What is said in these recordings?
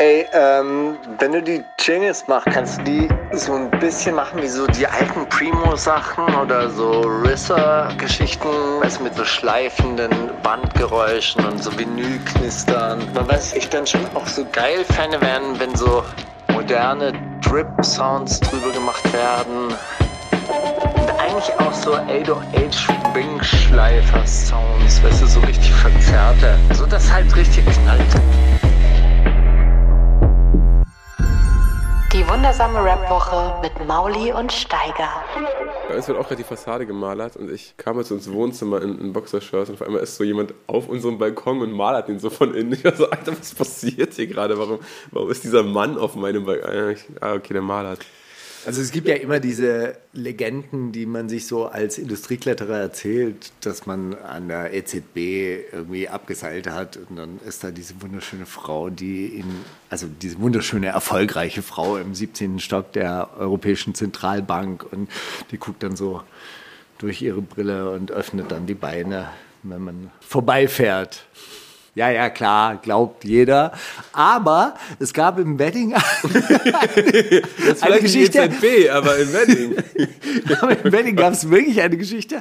Ey, ähm, wenn du die Jingles machst, kannst du die so ein bisschen machen wie so die alten Primo-Sachen oder so Risser-Geschichten, weißt mit so schleifenden Bandgeräuschen und so Vinylknistern. Man weiß, ich dann schon auch so geil Fäne werden, wenn so moderne Drip-Sounds drüber gemacht werden. Und eigentlich auch so 808 Wing-Schleifer-Sounds, weißt du, so richtig verzerrte. So dass halt richtig knallt. Wundersame Rap-Woche mit Mauli und Steiger. Bei uns wird auch gerade die Fassade gemalert und ich kam jetzt ins Wohnzimmer in, in Boxershorts und auf einmal ist so jemand auf unserem Balkon und malert den so von innen. Ich war so, Alter, was passiert hier gerade? Warum, warum ist dieser Mann auf meinem Balkon? Ah, okay, der malert. Also es gibt ja immer diese Legenden, die man sich so als Industriekletterer erzählt, dass man an der EZB irgendwie abgeseilt hat und dann ist da diese wunderschöne Frau, die in, also diese wunderschöne, erfolgreiche Frau im 17. Stock der Europäischen Zentralbank und die guckt dann so durch ihre Brille und öffnet dann die Beine, wenn man vorbeifährt. Ja, ja, klar, glaubt jeder. Aber es gab im Wedding Das eine Geschichte. Die EZB, aber im Wedding. aber im Wedding gab es wirklich eine Geschichte.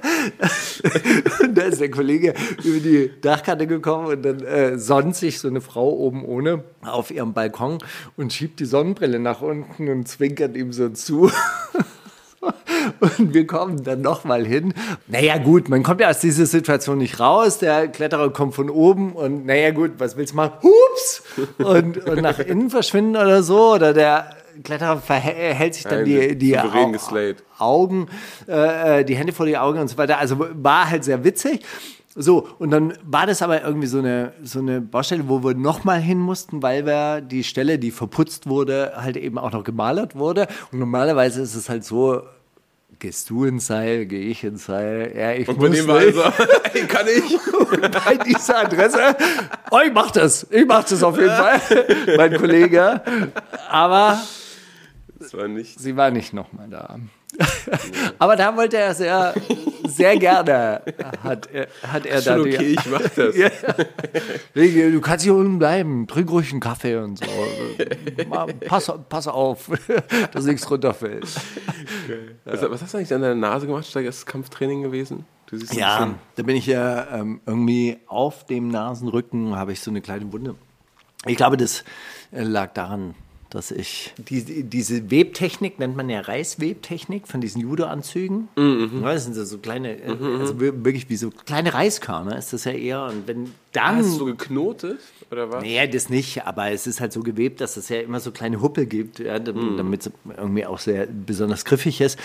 Und da ist der Kollege über die Dachkante gekommen und dann äh, sonnt sich so eine Frau oben ohne auf ihrem Balkon und schiebt die Sonnenbrille nach unten und zwinkert ihm so zu. Und wir kommen dann nochmal hin. Naja, gut, man kommt ja aus dieser Situation nicht raus. Der Kletterer kommt von oben und naja, gut, was willst du machen? Hups! Und, und nach innen verschwinden oder so. Oder der Kletterer hält sich dann die, die Au Augen, äh, die Hände vor die Augen und so weiter. Also war halt sehr witzig. So, und dann war das aber irgendwie so eine, so eine Baustelle, wo wir nochmal hin mussten, weil wir die Stelle, die verputzt wurde, halt eben auch noch gemalert wurde. Und normalerweise ist es halt so, gehst du ins Seil, gehe ich ins Seil. Ja, ich und bei dem war also, ey, kann ich? bei dieser Adresse, oh, ich mach das, ich mach das auf jeden Fall, mein Kollege. Aber war sie war nicht nochmal da. Aber da wollte er sehr, sehr gerne, hat er, hat er da. Okay, die, ich mach das. ja. Du kannst hier unten bleiben, trink ruhig einen Kaffee und so. Pass, pass auf, dass nichts runterfällt. Okay. Was, was, hast du eigentlich an deiner Nase gemacht? Ist das Kampftraining gewesen? ja, da bin ich ja ähm, irgendwie auf dem Nasenrücken, habe ich so eine kleine Wunde. Ich glaube, das äh, lag daran, dass ich die, diese Webtechnik nennt man ja Reiswebtechnik von diesen Judo-Anzügen. Mhm. Das sind so kleine, äh, mhm. also wirklich wie so kleine Reiskörner ist das ja eher. Und wenn dann. Hast du so geknotet oder was? Nee, das nicht, aber es ist halt so gewebt, dass es ja immer so kleine Huppel gibt, ja, mhm. damit es irgendwie auch sehr besonders griffig ist.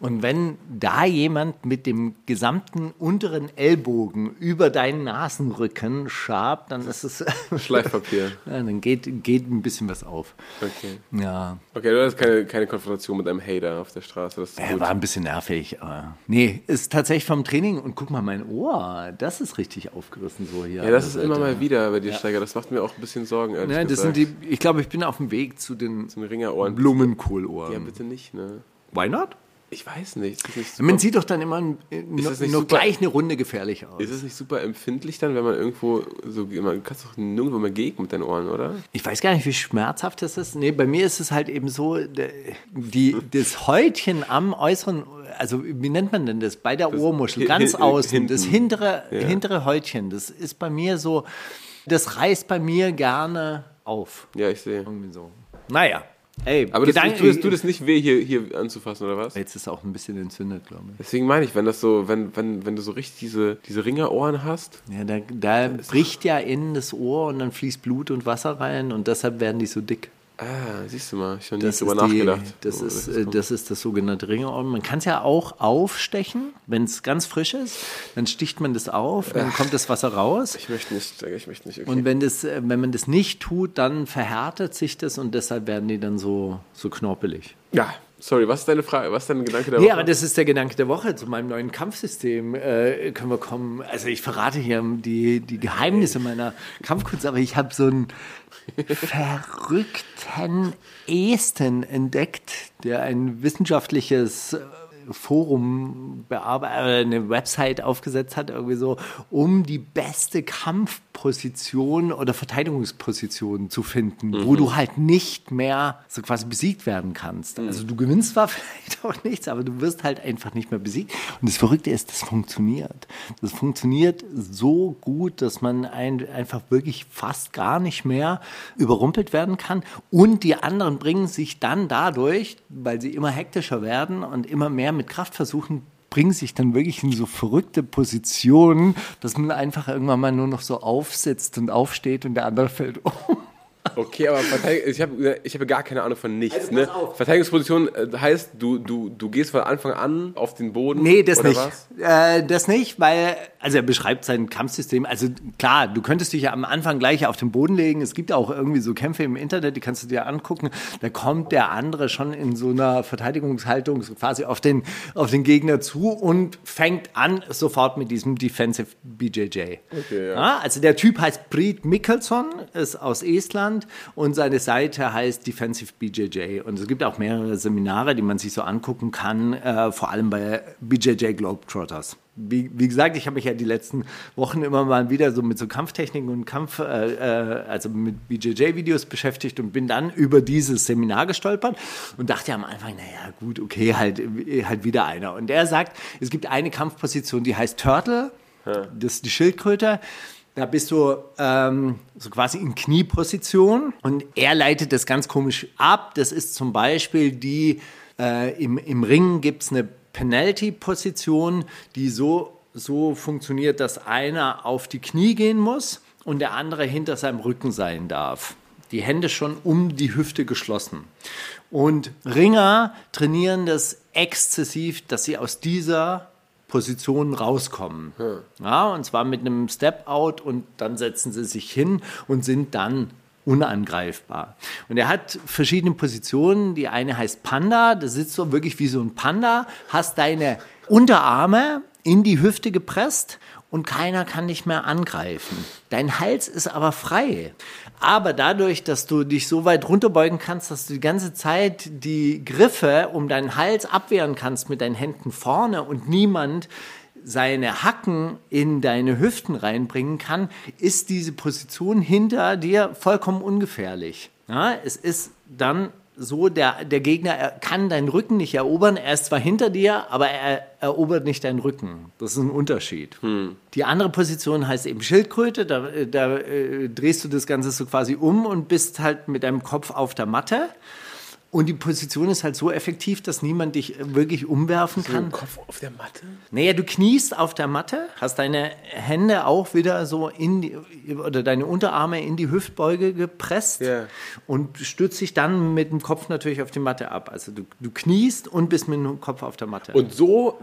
Und wenn da jemand mit dem gesamten unteren Ellbogen über deinen Nasenrücken schabt, dann ist es. Schleifpapier. ja, dann geht, geht ein bisschen was auf. Okay. Ja. Okay, du hast keine, keine Konfrontation mit einem Hater auf der Straße. Das er war ein bisschen nervig, aber. Nee, ist tatsächlich vom Training und guck mal, mein Ohr, das ist richtig aufgerissen so hier. Ja, das ist immer mal wieder bei dir, ja. Steiger. Das macht mir auch ein bisschen Sorgen. Ja, das sind die, ich glaube, ich bin auf dem Weg zu den, zu den Ringerohren. Blumenkohlohren. Ja, bitte nicht, ne? Why not? Ich weiß nicht. nicht Man sieht doch dann immer nur, nur gleich eine Runde gefährlich aus. Ist es nicht super empfindlich dann, wenn man irgendwo so, man kannst doch nirgendwo mehr gegen mit deinen Ohren, oder? Ich weiß gar nicht, wie schmerzhaft das ist. Nee, bei mir ist es halt eben so, die, das Häutchen am äußeren, also wie nennt man denn das? Bei der das Ohrmuschel, ganz außen, hinten. das hintere, ja. hintere Häutchen, das ist bei mir so, das reißt bei mir gerne auf. Ja, ich sehe. Irgendwie so. Naja, Ey, aber Gedanken, das, tust du das nicht weh, hier, hier anzufassen, oder was? Jetzt ist es auch ein bisschen entzündet, glaube ich. Deswegen meine ich, wenn das so, wenn, wenn, wenn du so richtig diese, diese Ringerohren hast. Ja, da, da bricht ja innen das Ohr und dann fließt Blut und Wasser rein und deshalb werden die so dick. Ah, siehst du mal, ich habe nie drüber nachgedacht. Das, oh, ist, das, äh, das ist das sogenannte Ringeohren. Man kann es ja auch aufstechen, wenn es ganz frisch ist. Dann sticht man das auf, dann kommt das Wasser raus. Ich möchte nicht, ich möchte nicht. Okay. Und wenn, das, äh, wenn man das nicht tut, dann verhärtet sich das und deshalb werden die dann so, so knorpelig. Ja, Sorry, was ist deine Frage? Was ist dein Gedanke der Woche? Ja, aber das ist der Gedanke der Woche. Zu meinem neuen Kampfsystem äh, können wir kommen. Also ich verrate hier die, die Geheimnisse meiner Kampfkunst, aber ich habe so einen verrückten Esten entdeckt, der ein wissenschaftliches Forum bearbeitet, äh, eine Website aufgesetzt hat, irgendwie so, um die beste Kampfposition oder Verteidigungsposition zu finden, mhm. wo du halt nicht mehr so quasi besiegt werden kannst. Mhm. Also du gewinnst zwar vielleicht auch nichts, aber du wirst halt einfach nicht mehr besiegt. Und das Verrückte ist, das funktioniert. Das funktioniert so gut, dass man ein, einfach wirklich fast gar nicht mehr überrumpelt werden kann. Und die anderen bringen sich dann dadurch, weil sie immer hektischer werden und immer mehr mit Kraft versuchen, bringen sich dann wirklich in so verrückte Positionen, dass man einfach irgendwann mal nur noch so aufsitzt und aufsteht und der andere fällt um. Okay, aber ich habe ich hab gar keine Ahnung von nichts. Also, ne? Verteidigungsposition äh, heißt, du, du, du gehst von Anfang an auf den Boden? Nee, das nicht. Äh, das nicht, weil, also er beschreibt sein Kampfsystem. Also klar, du könntest dich ja am Anfang gleich auf den Boden legen. Es gibt auch irgendwie so Kämpfe im Internet, die kannst du dir angucken. Da kommt der andere schon in so einer Verteidigungshaltung quasi auf den, auf den Gegner zu und fängt an sofort mit diesem Defensive BJJ. Okay, ja. Ja, also der Typ heißt Preet Mikkelson, ist aus Estland und seine Seite heißt Defensive BJJ. Und es gibt auch mehrere Seminare, die man sich so angucken kann, äh, vor allem bei BJJ Globetrotters. Wie, wie, gesagt, ich habe mich ja die letzten Wochen immer mal wieder so mit so Kampftechniken und Kampf, äh, äh also mit BJJ-Videos beschäftigt und bin dann über dieses Seminar gestolpert und dachte am Anfang, naja, gut, okay, halt, halt wieder einer. Und er sagt, es gibt eine Kampfposition, die heißt Turtle, das ist die Schildkröte. Da bist du ähm, so quasi in Knieposition und er leitet das ganz komisch ab. Das ist zum Beispiel die, äh, im, im Ring gibt es eine Penalty-Position, die so, so funktioniert, dass einer auf die Knie gehen muss und der andere hinter seinem Rücken sein darf. Die Hände schon um die Hüfte geschlossen. Und Ringer trainieren das exzessiv, dass sie aus dieser Positionen rauskommen. Hm. Ja, und zwar mit einem Step-Out und dann setzen sie sich hin und sind dann unangreifbar. Und er hat verschiedene Positionen. Die eine heißt Panda, da sitzt du wirklich wie so ein Panda, hast deine Unterarme in die Hüfte gepresst und keiner kann dich mehr angreifen. Dein Hals ist aber frei. Aber dadurch, dass du dich so weit runterbeugen kannst, dass du die ganze Zeit die Griffe um deinen Hals abwehren kannst mit deinen Händen vorne und niemand seine Hacken in deine Hüften reinbringen kann, ist diese Position hinter dir vollkommen ungefährlich. Ja, es ist dann so, der, der Gegner kann deinen Rücken nicht erobern. Er ist zwar hinter dir, aber er erobert nicht deinen Rücken. Das ist ein Unterschied. Hm. Die andere Position heißt eben Schildkröte. Da, da äh, drehst du das Ganze so quasi um und bist halt mit deinem Kopf auf der Matte. Und die Position ist halt so effektiv, dass niemand dich wirklich umwerfen so kann. Kopf auf der Matte? Naja, du kniest auf der Matte, hast deine Hände auch wieder so in die, oder deine Unterarme in die Hüftbeuge gepresst yeah. und stützt dich dann mit dem Kopf natürlich auf die Matte ab. Also du, du kniest und bist mit dem Kopf auf der Matte. Und so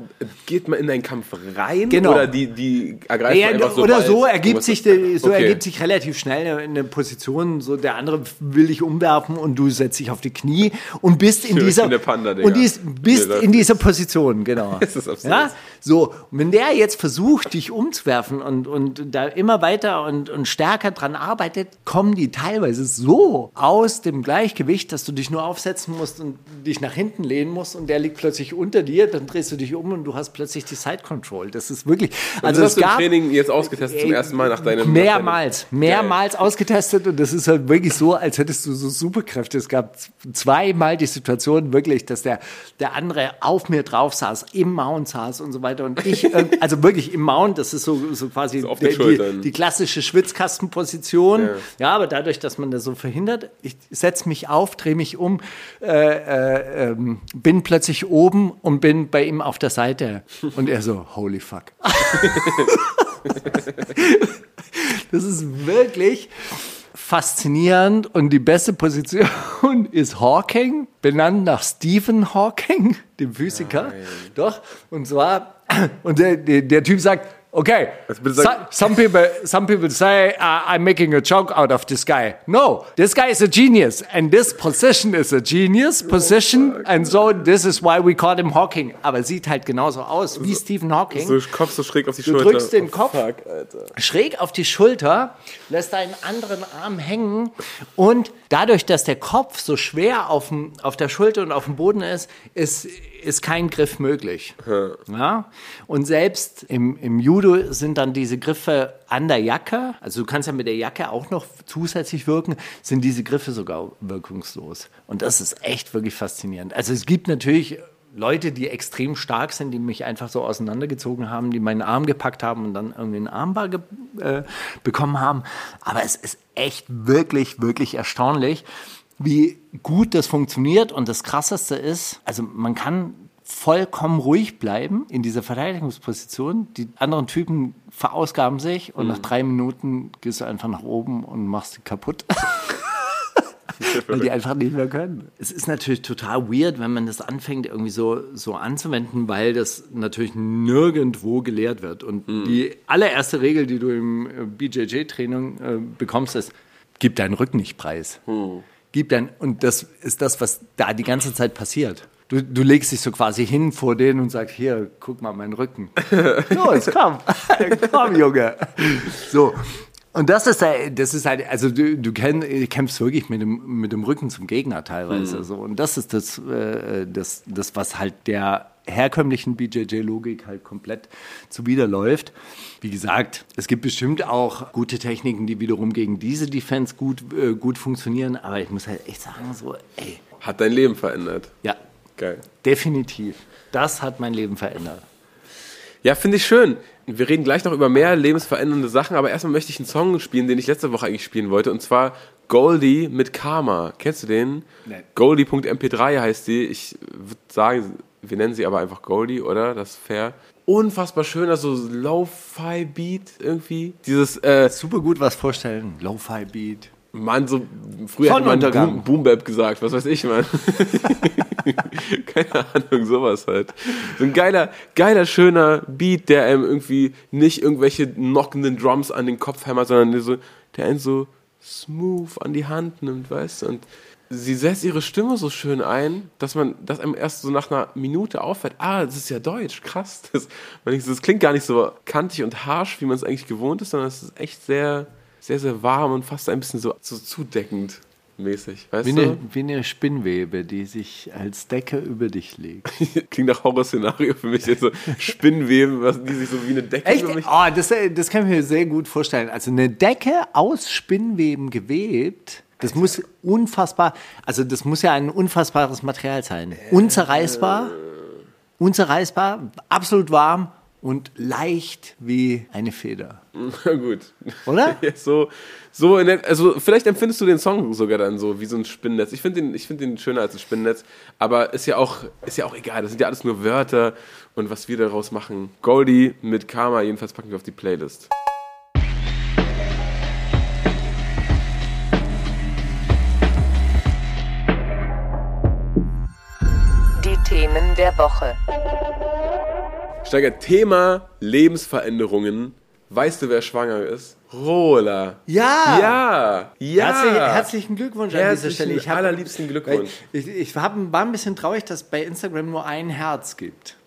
geht man in einen Kampf rein? Genau. Oder die, die ergreift ja, einfach so Oder so ergibt, sich, so okay. ergibt sich relativ schnell eine, eine Position, so der andere will dich umwerfen und du setzt dich auf die Knie und bist in dieser und dies, bist in dieser Position, genau. das ist absurd. Ja? So, und wenn der jetzt versucht, dich umzuwerfen und, und da immer weiter und, und stärker dran arbeitet, kommen die teilweise so aus dem Gleichgewicht, dass du dich nur aufsetzen musst und dich nach hinten lehnen musst und der liegt plötzlich unter dir, dann drehst du dich um und du hast plötzlich die Side Control. Das ist wirklich. Also das hast du im Training jetzt ausgetestet zum ersten Mal nach deinem. Mehrmals, mehrmals Geil. ausgetestet und das ist halt wirklich so, als hättest du so Superkräfte. Es gab zwei zweimal die Situation wirklich, dass der, der andere auf mir drauf saß, im Mount saß und so weiter. Und ich, also wirklich im Mount, das ist so, so quasi so die, die, die, klassische Schwitzkastenposition. Ja. ja. aber dadurch, dass man das so verhindert, ich setze mich auf, drehe mich um, äh, äh, äh, bin plötzlich oben und bin bei ihm auf der Seite. Und er so, holy fuck. das ist wirklich faszinierend und die beste Position ist Hawking, benannt nach Stephen Hawking, dem Physiker. Nein. Doch, und zwar, und der, der, der Typ sagt, Okay, some people some people say uh, I'm making a joke out of this guy. No, this guy is a genius, and this position is a genius position, and so this is why we call him Hawking. Aber sieht halt genauso aus wie Stephen Hawking. So Kopf so schräg auf die Du Schulter. drückst den Oh, Kopf Fuck, schräg auf die Schulter, lässt deinen anderen Arm hängen und dadurch, dass der Kopf so schwer auf, dem, auf der Schulter und auf dem Boden ist, ist, ist kein Griff möglich. Ja? Und selbst im, im Judo sind dann diese Griffe an der Jacke, also du kannst ja mit der Jacke auch noch zusätzlich wirken, sind diese Griffe sogar wirkungslos. Und das ist echt wirklich faszinierend. Also es gibt natürlich Leute, die extrem stark sind, die mich einfach so auseinandergezogen haben, die meinen Arm gepackt haben und dann irgendwie einen Armbar äh, bekommen haben. Aber es ist echt wirklich, wirklich erstaunlich, wie gut das funktioniert. Und das Krasseste ist, also man kann vollkommen ruhig bleiben in dieser Verteidigungsposition. Die anderen Typen verausgaben sich und nach drei Minuten gehst du einfach nach oben und machst sie kaputt. weil die einfach nicht mehr können. Es ist natürlich total weird, wenn man das anfängt irgendwie so, so anzuwenden, weil das natürlich nirgendwo gelehrt wird. Und die allererste Regel, die du im äh, BJJ-Training äh, bekommst, ist, gib deinen Rücken nicht preis. Gib dein, und das ist das, was da die ganze Zeit passiert. Du, du legst dich so quasi hin vor denen und sagst, hier, guck mal meinen Rücken. Los, komm, komm, Junge. So. Und das ist, halt- das ist halt, also du, du kämpfst wirklich mit dem, mit dem Rücken zum Gegner teilweise. So. Und das ist das, äh, das, das, was halt der herkömmlichen BJJ-Logik halt komplett zuwiderläuft. Wie gesagt, es gibt bestimmt auch gute Techniken, die wiederum gegen diese Defense gut, äh, gut funktionieren. Aber ich muss halt echt sagen, so, ey, Hat dein Leben verändert. ja, Geil. definitiv. Das hat mein Leben verändert. Ja, finde ich schön. Wir reden gleich noch über mehr lebensverändernde Sachen, aber erstmal möchte ich einen Song spielen, den ich letzte Woche eigentlich spielen wollte, und zwar Goldie mit Karma. Kennst du den? Nein. Goldie.mp3 heißt die. Ich würde sagen, wir nennen sie aber einfach Goldie, oder? Das ist fair. Unfassbar schöner, so Lo-Fi-Beat irgendwie. Dieses, äh, Super gut was vorstellen. Lo-Fi-Beat. Mann, so früher hat man. Boom, Boom Bap gesagt, was weiß ich, Mann. Keine Ahnung, sowas halt. So ein geiler, geiler, schöner Beat, der einem irgendwie nicht irgendwelche knockenden Drums an den Kopf hämmert, sondern so, der einen so smooth an die Hand nimmt, weißt du? Und sie setzt ihre Stimme so schön ein, dass man, dass einem erst so nach einer Minute auffällt, ah, das ist ja Deutsch, krass. Das, das klingt gar nicht so kantig und harsh, wie man es eigentlich gewohnt ist, sondern es ist echt sehr, sehr, sehr warm und fast ein bisschen so, so zudeckend mäßig, weißt Wie du? eine, wie eine Spinnwebe, die sich als Decke über dich legt. Klingt nach Horrorszenario für mich, jetzt so Spinnweben, was, die sich so wie eine Decke Echt? über mich... Oh, das, äh, das kann ich mir sehr gut vorstellen. Also eine Decke aus Spinnweben gewebt, das muss unfassbar, also das muss ja ein unfassbares Material sein. Unzerreißbar, unzerreißbar, absolut warm und leicht wie eine Feder. Na gut. Oder? Ja, so, so in der, also vielleicht empfindest du den Song sogar dann so wie so ein Spinnennetz. Ich finde den, ich find den schöner als ein Spinnennetz, aber ist ja, auch, ist ja auch egal. Das sind ja alles nur Wörter und was wir daraus machen. Goldie mit Karma, jedenfalls packen wir auf die Playlist. Die Themen der Woche. Steiger, Thema Lebensveränderungen. Weißt du, wer schwanger ist? Rola. Ja. Ja. Ja. Herzlich, herzlichen Glückwunsch an dieser Stelle. Ich hab- allerliebsten Glückwunsch. Ich, ich hab, war ein bisschen traurig, dass es bei Instagram nur ein Herz gibt.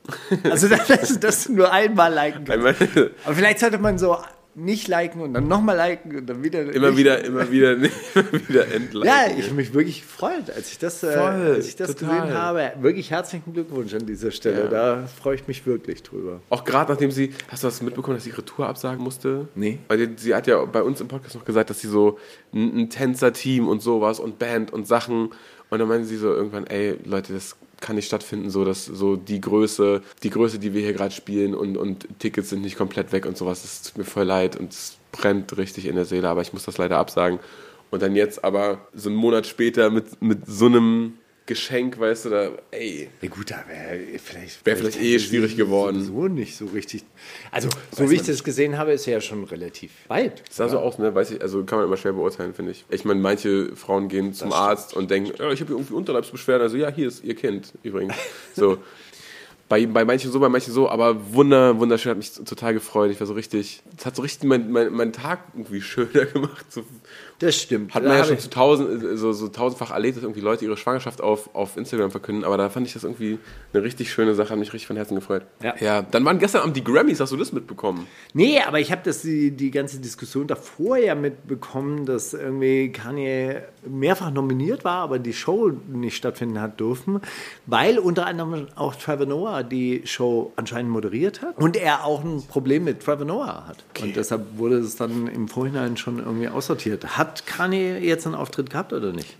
Also, dass, dass du nur einmal liken kannst. Einmal, Aber vielleicht sollte man so nicht liken und dann nochmal liken und dann wieder. immer nicht. wieder, immer wieder, immer wieder entliken. Ja, ich habe mich wirklich gefreut, als ich das, äh, Voll, als ich das total. gesehen habe. Wirklich herzlichen Glückwunsch an dieser Stelle. Ja. Da freue ich mich wirklich drüber. Auch gerade nachdem sie, hast du das mitbekommen, dass sie ihre Tour absagen musste? Nee. Weil sie hat ja bei uns im Podcast noch gesagt, dass sie so ein, ein Tänzer-Team und sowas und Band und Sachen. Und dann meinte sie so irgendwann, ey, Leute, das kann nicht stattfinden, so dass so die Größe, die Größe, die wir hier gerade spielen und, und Tickets sind nicht komplett weg und sowas. Das tut mir voll leid und es brennt richtig in der Seele, aber ich muss das leider absagen. Und dann jetzt aber so einen Monat später mit, mit so einem Geschenk, weißt du, da, ey, Ja gut, da wäre vielleicht, Wär vielleicht eh schwierig geworden. So nicht so richtig. Also, so wie ich das gesehen habe, ist ja schon relativ weit. sah so aus, ne? Weiß ich, also kann man immer schwer beurteilen, finde ich. Ich meine, manche Frauen gehen zum Arzt und denken, ja, ich habe hier irgendwie Unterleibsbeschwerden. Also ja, hier ist ihr Kind übrigens. So. bei, bei manchen so, bei manchen so, aber wunder, wunderschön, hat mich total gefreut. Ich war so richtig, es hat so richtig meinen mein, mein Tag irgendwie schöner gemacht. So, Das stimmt. hat Da man ja hab schon zu tausend, so, so tausendfach erlebt, dass irgendwie Leute ihre Schwangerschaft auf, auf Instagram verkünden, aber da fand ich das irgendwie eine richtig schöne Sache, hat mich richtig von Herzen gefreut. Ja. ja dann waren gestern Abend die Grammys, hast du das mitbekommen? Nee, aber ich habe das die, die ganze Diskussion davor ja mitbekommen, dass irgendwie Kanye mehrfach nominiert war, aber die Show nicht stattfinden hat dürfen, weil unter anderem auch Trevor Noah die Show anscheinend moderiert hat und er auch ein Problem mit Trevor Noah hat. Und deshalb wurde es dann im Vorhinein schon irgendwie aussortiert. Hat Kanye jetzt einen Auftritt gehabt oder nicht?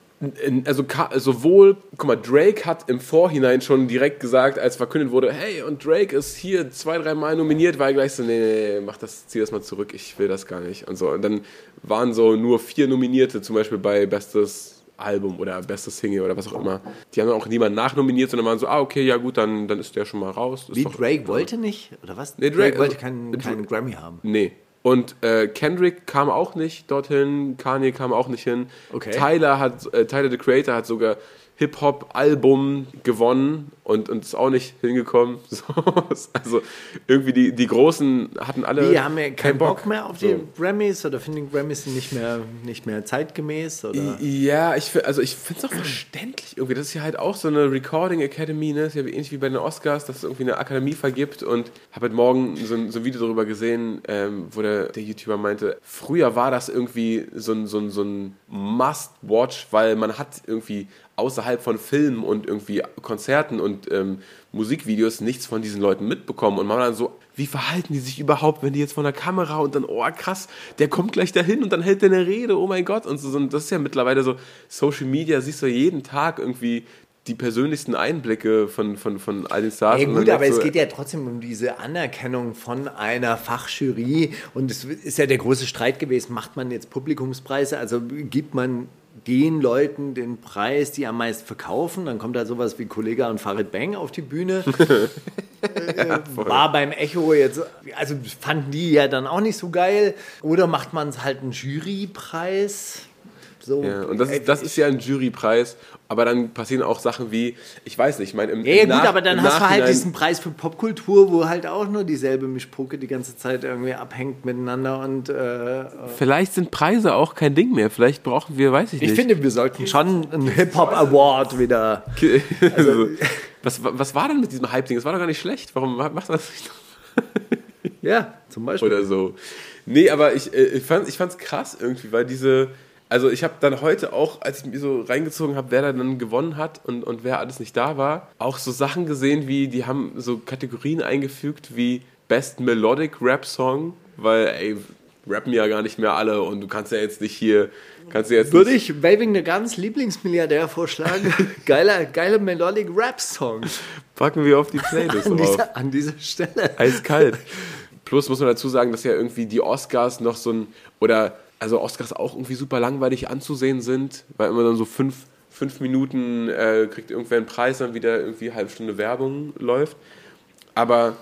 Also sowohl, guck mal, Drake hat im Vorhinein schon direkt gesagt, als verkündet wurde, hey, und Drake ist hier zwei, dreimal nominiert, war er gleich so, nee, nee, nee, mach das, zieh das mal zurück, ich will das gar nicht. Und so. Und dann waren so nur vier Nominierte, zum Beispiel bei Bestes Album oder Bestes Single oder was auch immer. Die haben dann auch niemand nachnominiert, sondern waren so, ah, okay, ja gut, dann, dann ist der schon mal raus. Ist Wie doch- Drake wollte nicht, oder was? Nee, Drake- wollte also- keinen, keinen Grammy haben. Nee. Und äh, Kendrick kam auch nicht dorthin, Kanye kam auch nicht hin. Okay. Tyler hat, äh, Tyler the Creator hat sogar Hip-Hop-Album gewonnen und, und ist auch nicht hingekommen. So, also irgendwie die, die Großen hatten alle Die haben ja keinen Bock, mehr auf die Grammys oder finden die Grammys nicht mehr, nicht mehr zeitgemäß? Oder? Ja, ich, also ich finde es auch verständlich irgendwie. Das ist ja halt auch so eine Recording Academy, ne? Das ist ja ähnlich wie bei den Oscars, dass es irgendwie eine Akademie vergibt. Und habe heute Morgen so ein, so ein Video darüber gesehen, ähm, wo der, der YouTuber meinte, früher war das irgendwie so ein, so ein, so ein Must-Watch, weil man hat irgendwie außerhalb von Filmen und irgendwie Konzerten und ähm, Musikvideos nichts von diesen Leuten mitbekommen. Und man dann so, wie verhalten die sich überhaupt, wenn die jetzt von der Kamera und dann, oh krass, der kommt gleich dahin und dann hält der eine Rede, oh mein Gott. Und so, so, und das ist ja mittlerweile so, Social Media, siehst du jeden Tag irgendwie die persönlichsten Einblicke von, von, von all den Stars. Ja Und gut, aber merkst es geht ja trotzdem um diese Anerkennung von einer Fachjury und es ist ja der große Streit gewesen, macht man jetzt Publikumspreise, also gibt man den Leuten den Preis, die am meisten verkaufen, dann kommt da sowas wie Kollega und Farid Bang auf die Bühne. Äh, War beim Echo jetzt, also fanden die ja dann auch nicht so geil. Oder macht man es halt einen Jurypreis? So, Ja, und das äh, ist, das ist ja ein Jurypreis, aber dann passieren auch Sachen wie, ich weiß nicht, ich meine, im, Ja, ja im gut, Nach- aber dann hast du halt diesen Preis für Popkultur, wo halt auch nur dieselbe Mischpoke die ganze Zeit irgendwie abhängt miteinander und äh, Vielleicht sind Preise auch kein Ding mehr. Vielleicht brauchen wir, weiß ich, ich nicht. finde, wir sollten schon einen Hip-Hop-Award wieder. also, was, was war denn mit diesem Hype-Ding? Das war doch gar nicht schlecht. Warum macht man das nicht Ja, zum Beispiel. oder so? Nee, aber ich, äh, ich fand es ich krass irgendwie, weil diese. Also ich habe dann heute auch, als ich mir so reingezogen habe, wer da dann gewonnen hat und, und wer alles nicht da war, auch so Sachen gesehen wie, die haben so Kategorien eingefügt wie Best Melodic Rap Song, weil ey, rappen ja gar nicht mehr alle und du kannst ja jetzt nicht hier, kannst ja jetzt Würde ich Waving the Guns Lieblingsmilliardär vorschlagen. geiler, geiler Melodic Rap-Song packen wir auf die Playlist an, dieser- an dieser Stelle. Eiskalt. Plus muss man dazu sagen, dass ja irgendwie die Oscars noch so ein, oder also Oscars auch irgendwie super langweilig anzusehen sind, weil immer dann so fünf, fünf Minuten äh, kriegt irgendwer einen Preis, dann wieder irgendwie eine halbe Stunde Werbung läuft. Aber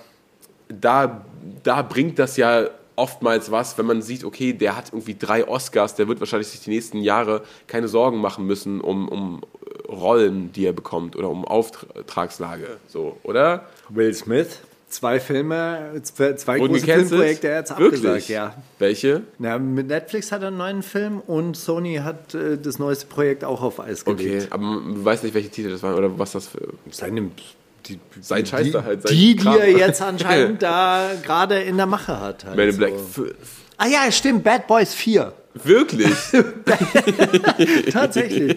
da, da bringt das ja oftmals was, wenn man sieht, okay, der hat irgendwie drei Oscars, der wird wahrscheinlich sich die nächsten Jahre keine Sorgen machen müssen um, um Rollen, die er bekommt oder um Auftragslage, so, oder? Will Smith, zwei Filme, zwei, zwei große gecancelt? Filmprojekte, er es Wirklich? abgesagt, ja. Welche? Na, mit Netflix hat er einen neuen Film und Sony hat äh, das neueste Projekt auch auf Eis gelegt. Okay, aber man weiß nicht, welche Titel das waren oder was das für. Seine, die, Sein Scheiß die, da halt, sein die, die Kram. er jetzt anscheinend da gerade in der Mache hat. Halt Men in so. Black 5. Ah ja, stimmt, Bad Boys 4. Wirklich? Tatsächlich.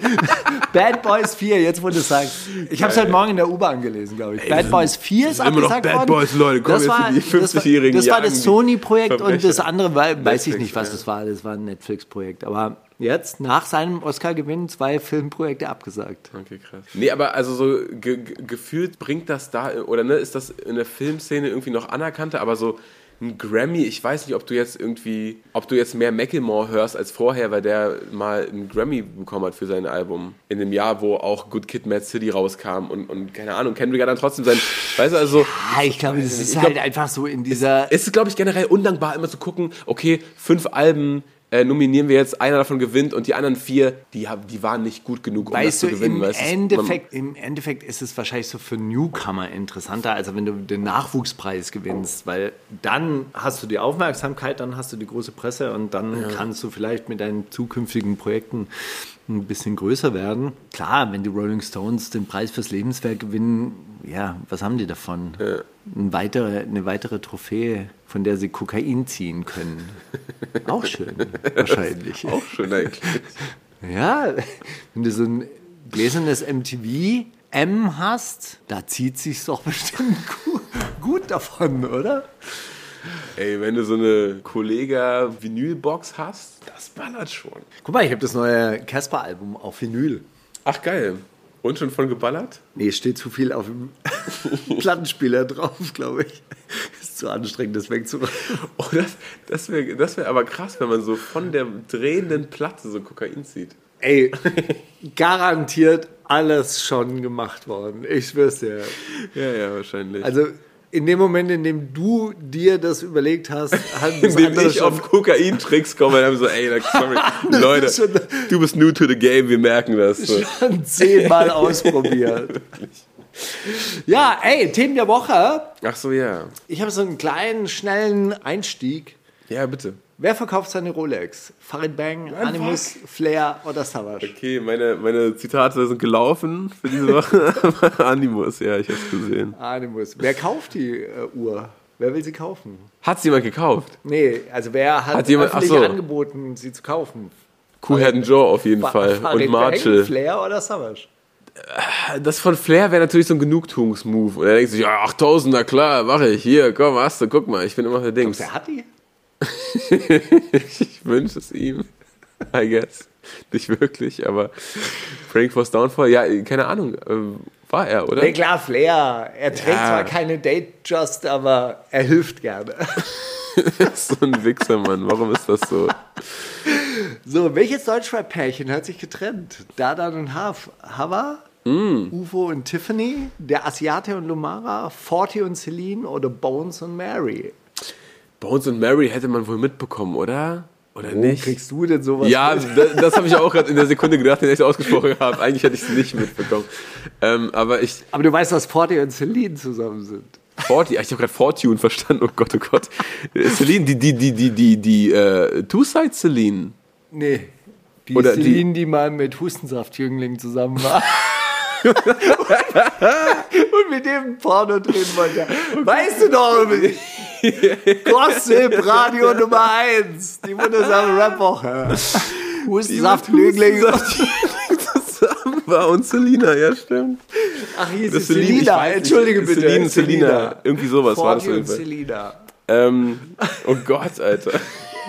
Bad Boys 4, jetzt wo du es sagst. Ich habe es heute Morgen in der U-Bahn gelesen, glaube ich. Bad Boys 4 ist immer noch abgesagt Bad worden. Boys, Leute. Komm, das jetzt war, für die das war- 50-Jährigen Das war das Sony-Projekt und das andere war, weiß ich Netflix, nicht, was ja. das war. Das war ein Netflix-Projekt. Aber jetzt, nach seinem Oscar-Gewinn, zwei Filmprojekte abgesagt. Okay, krass. Nee, aber also so ge ge gefühlt bringt das da, oder ne, ist das in der Filmszene irgendwie noch anerkannter, aber so ein Grammy, ich weiß nicht, ob du jetzt irgendwie, ob du jetzt mehr Macklemore hörst als vorher, weil der mal einen Grammy bekommen hat für sein Album. In dem Jahr, wo auch Good Kid, Mad City rauskam und, und keine Ahnung, Kendrick hat dann trotzdem sein, weißt du, also Ah, ich glaube, das ist Ich halt glaub- einfach so in dieser. es ist, glaube ich, generell undankbar, immer zu gucken, okay, fünf Alben äh, nominieren wir jetzt, einer davon gewinnt und die anderen vier, die, haben, die waren nicht gut genug, um Weißt du, das zu gewinnen. im ist- Endeffekt, im Endeffekt ist es wahrscheinlich so für Newcomer interessanter, als wenn du den Nachwuchspreis gewinnst, weil dann hast du die Aufmerksamkeit, dann hast du die große Presse und dann kannst du vielleicht mit deinen zukünftigen Projekten ein bisschen größer werden. Klar, wenn die Rolling Stones den Preis fürs Lebenswerk gewinnen, ja, was haben die davon? Ein weitere, eine weitere Trophäe, von der sie Kokain ziehen können. Auch schön, wahrscheinlich. Auch schön eigentlich. Ja, wenn du so ein gläsernes MTV M hast, da zieht sich's doch bestimmt gu- gut davon, oder? Ey, wenn du so eine Kollega-Vinyl-Box hast, das ballert schon. Guck mal, ich habe das neue Casper-Album auf Vinyl. Ach geil. Und schon von geballert? Nee, steht zu viel auf dem Plattenspieler drauf, glaube ich. Ist zu anstrengend, das wegzuräumen. Oh, das, das wäre das wär aber krass, wenn man so von der drehenden Platte so Kokain zieht. Ey, garantiert alles schon gemacht worden. Ich schwör's dir. Ja, ja, wahrscheinlich. Also in dem Moment, in dem du dir das überlegt hast, das Indem andere ich auf Kokain-Tricks komme und dann so, ey, sorry, Leute, schon- du bist new to the game, wir merken das. So. schon zehnmal ausprobiert. Ja, ey, Themen der Woche. Ach so, ja. Ich habe so einen kleinen, schnellen Einstieg. Ja, bitte. Wer verkauft seine Rolex? Farid Bang, Animus, Flair oder Savage? Okay, meine, meine Zitate sind gelaufen für diese Woche. Animus, ja, ich hab's gesehen. Animus. Wer kauft die äh, Uhr? Wer will sie kaufen? Hat's jemand gekauft? Nee, also wer hat, Hat jemand- öffentlich so. angeboten, sie zu kaufen? Coolhead Joe auf jeden Fa- Fall. Farid Und Marshall. Bang, Flair oder Savage? Das von Flair wäre natürlich so ein Genugtuungsmove. Und er denkt sich, ja, 8000, na klar, mache ich. Hier, komm, hast du, guck mal, ich bin immer der Dings. Wer hat die? ich wünsche es ihm. I guess. Nicht wirklich, aber Frank Force Downfall, ja, keine Ahnung, ähm, war er, oder? Nee, klar, Flair. Er trägt Ja. zwar keine Date Just, aber er hilft gerne. so ein Wichser, Mann. Warum ist das so? So, welches Deutschrap-Pärchen hat sich getrennt? Dadan und Hav Hava? Mm. Ufo und Tiffany? Der Asiate und Lumara? Forty und Celine? Oder Bones und Mary? Bones und Mary hätte man wohl mitbekommen, oder? Oder nicht? kriegst du denn sowas? Ja, das, das habe ich auch gerade in der Sekunde gedacht, den ich ausgesprochen habe. Eigentlich hätte ich es nicht mitbekommen. Ähm, aber ich, Aber du weißt, dass Forty und Celine zusammen sind. Forty, ich habe gerade Fortune verstanden, oh Gott, oh Gott. Celine, die, die, die, die, die, die, äh, Two-Side Celine. Nee. Die Oder die- Celine, die, mal mit Hustensaftjüngling zusammen war. und mit dem Porno drehen wollte. Weißt du doch, Gossip Radio Nummer 1, die wundersame Rap-Woche. Hustensaftjüngling. zusammen war und Selina, ja stimmt. Ach, Celine, ich Selina. nicht. Entschuldige bitte. Celine, Selina. Irgendwie sowas war das und. Selina. Ähm, oh Gott, Alter.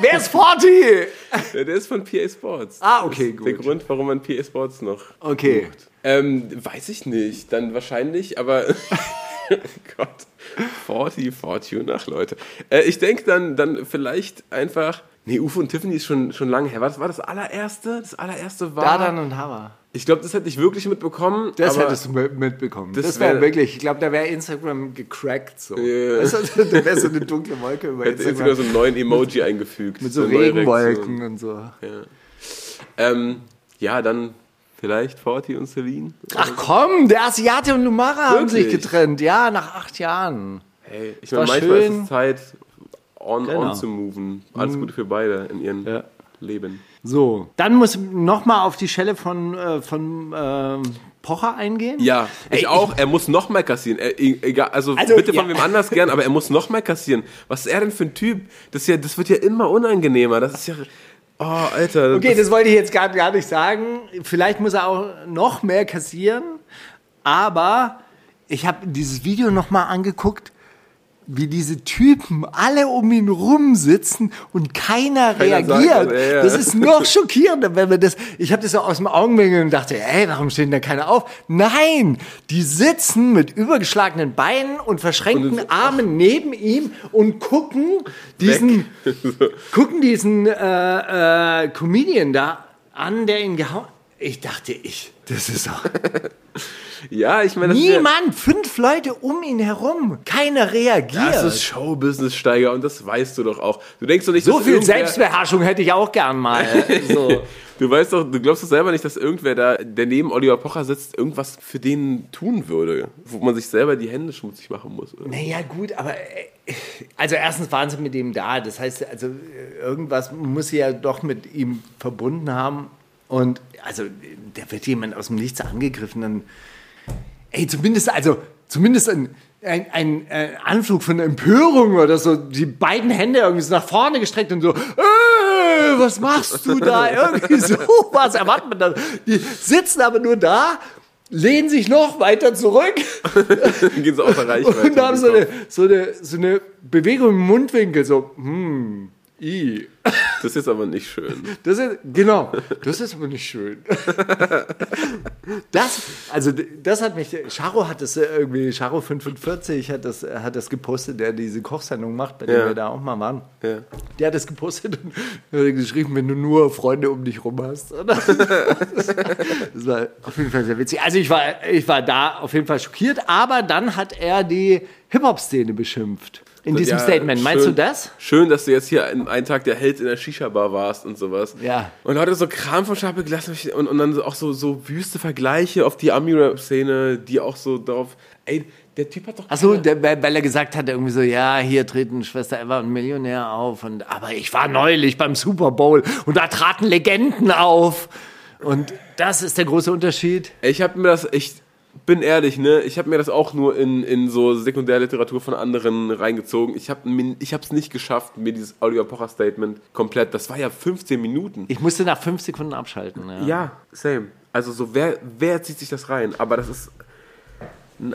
Wer ist Forty? Ja, der ist von PA Sports. Ah, okay, ist Der gut. Grund, warum man PA Sports noch. Okay. Ähm, weiß ich nicht. Dann wahrscheinlich, aber. oh Gott. 40, Fortune, ach Leute. Äh, ich denke dann, dann vielleicht einfach. Nee, Ufo und Tiffany ist schon, schon lange her. Was war das allererste? Das allererste war. Dadan und Hava. Ich glaube, das hätte ich wirklich mitbekommen. Das hättest du mit- mitbekommen. Das, das wäre wär- wirklich, ich glaube, da wäre Instagram gecrackt so. Ja. Weißt du, da wäre so eine dunkle Wolke über hätte Instagram. Instagram so einen neuen Emoji eingefügt. mit so neue Regenwolken und so. Ähm, ja, dann vielleicht Forti und Celine. Ach komm, der Asiate und Lumara haben sich getrennt. Ja, nach acht Jahren. Hey, ich meine, manchmal schön. ist es Zeit, on, Genau. on zu moven. Alles Gute für beide in ihrem Ja. Leben. So, dann muss noch mal auf die Schelle von, äh, von ähm, Pocher eingehen. Ja, ich Ey, auch. Er muss noch mal kassieren. Er, egal, also, Also, bitte ja. von wem anders gern, aber er muss noch mal kassieren. Was ist er denn für ein Typ? Das, ja, das wird ja immer unangenehmer. Das ist ja. Oh, Alter. Okay, das wollte ich jetzt gar, gar nicht sagen. Vielleicht muss er auch noch mehr kassieren. Aber ich habe dieses Video noch mal angeguckt, wie diese Typen alle um ihn rum sitzen und keiner, Keiner sagt reagiert. ja, ja. Das ist noch schockierender, wenn man das. Ich habe das so aus dem Augenwinkel und dachte, ey, warum steht denn da keiner auf? Nein, die sitzen mit übergeschlagenen Beinen und verschränkten Und- Armen neben ihm und gucken diesen, gucken diesen äh, äh, Comedian da an, der ihn gehauen. Ich dachte, ich, das ist doch. Ja, ich meine, Niemand, fünf Leute um ihn herum. Keiner reagiert. Das ist Showbusiness-Steiger und das weißt du doch auch. Du denkst doch nicht, so dass viel irgendwer- Selbstbeherrschung hätte ich auch gern mal. So. Du weißt doch, du glaubst doch selber nicht, dass irgendwer da, der neben Oliver Pocher sitzt, irgendwas für den tun würde, wo man sich selber die Hände schmutzig machen muss. Oder? Naja, gut, aber äh, also erstens waren sie mit ihm da. Das heißt, also äh, irgendwas muss sie ja doch mit ihm verbunden haben. Und also, der wird jemand aus dem Nichts angegriffen. Dann, ey, zumindest, also, zumindest ein, ein, ein, ein Anflug von Empörung oder so, die beiden Hände irgendwie so nach vorne gestreckt und so, äh, was machst du da? Irgendwie so was erwartet man dann. Die sitzen aber nur da, lehnen sich noch weiter zurück Dann gehen sie außer Reichweite. und haben so eine, so, eine, so eine Bewegung im Mundwinkel, so, hm, i. Das ist aber nicht schön. Das ist, genau, das ist aber nicht schön. Das, also das hat mich, Charo hat das irgendwie, Charo 45 hat das, hat das gepostet, der diese Kochsendung macht, bei der Ja. wir da auch mal waren. Ja. Der hat das gepostet und hat geschrieben, wenn du nur Freunde um dich rum hast. Das war auf jeden Fall sehr witzig. Also ich war, ich war da auf jeden Fall schockiert, aber dann hat er die Hip-Hop-Szene beschimpft. In diesem Ja, Statement. Meinst schön- du das? Schön, dass du jetzt hier einen, Tag der Held in der Shisha-Bar warst und sowas. Ja. Und Leute so Kram von Stapel gelassen und, und dann auch so, so wüste Vergleiche auf die Ami-Rap-Szene, die auch so darauf, ey, der Typ hat doch... Achso, weil weil er gesagt hat, irgendwie so, ja, hier treten Schwester Eva und Millionär auf. Und, aber ich war neulich beim Super Bowl und da traten Legenden auf. Und das ist der große Unterschied. Ich habe mir das, ich bin ehrlich, ne, ich habe mir das auch nur in, in so Sekundärliteratur von anderen reingezogen. Ich habe ich es nicht geschafft, mir dieses Oliver Pocher Statement komplett, das war ja 15 Minuten. Ich musste nach fünf Sekunden abschalten. Ja. Ja, same. Also so, wer, wer zieht sich das rein? Aber das ist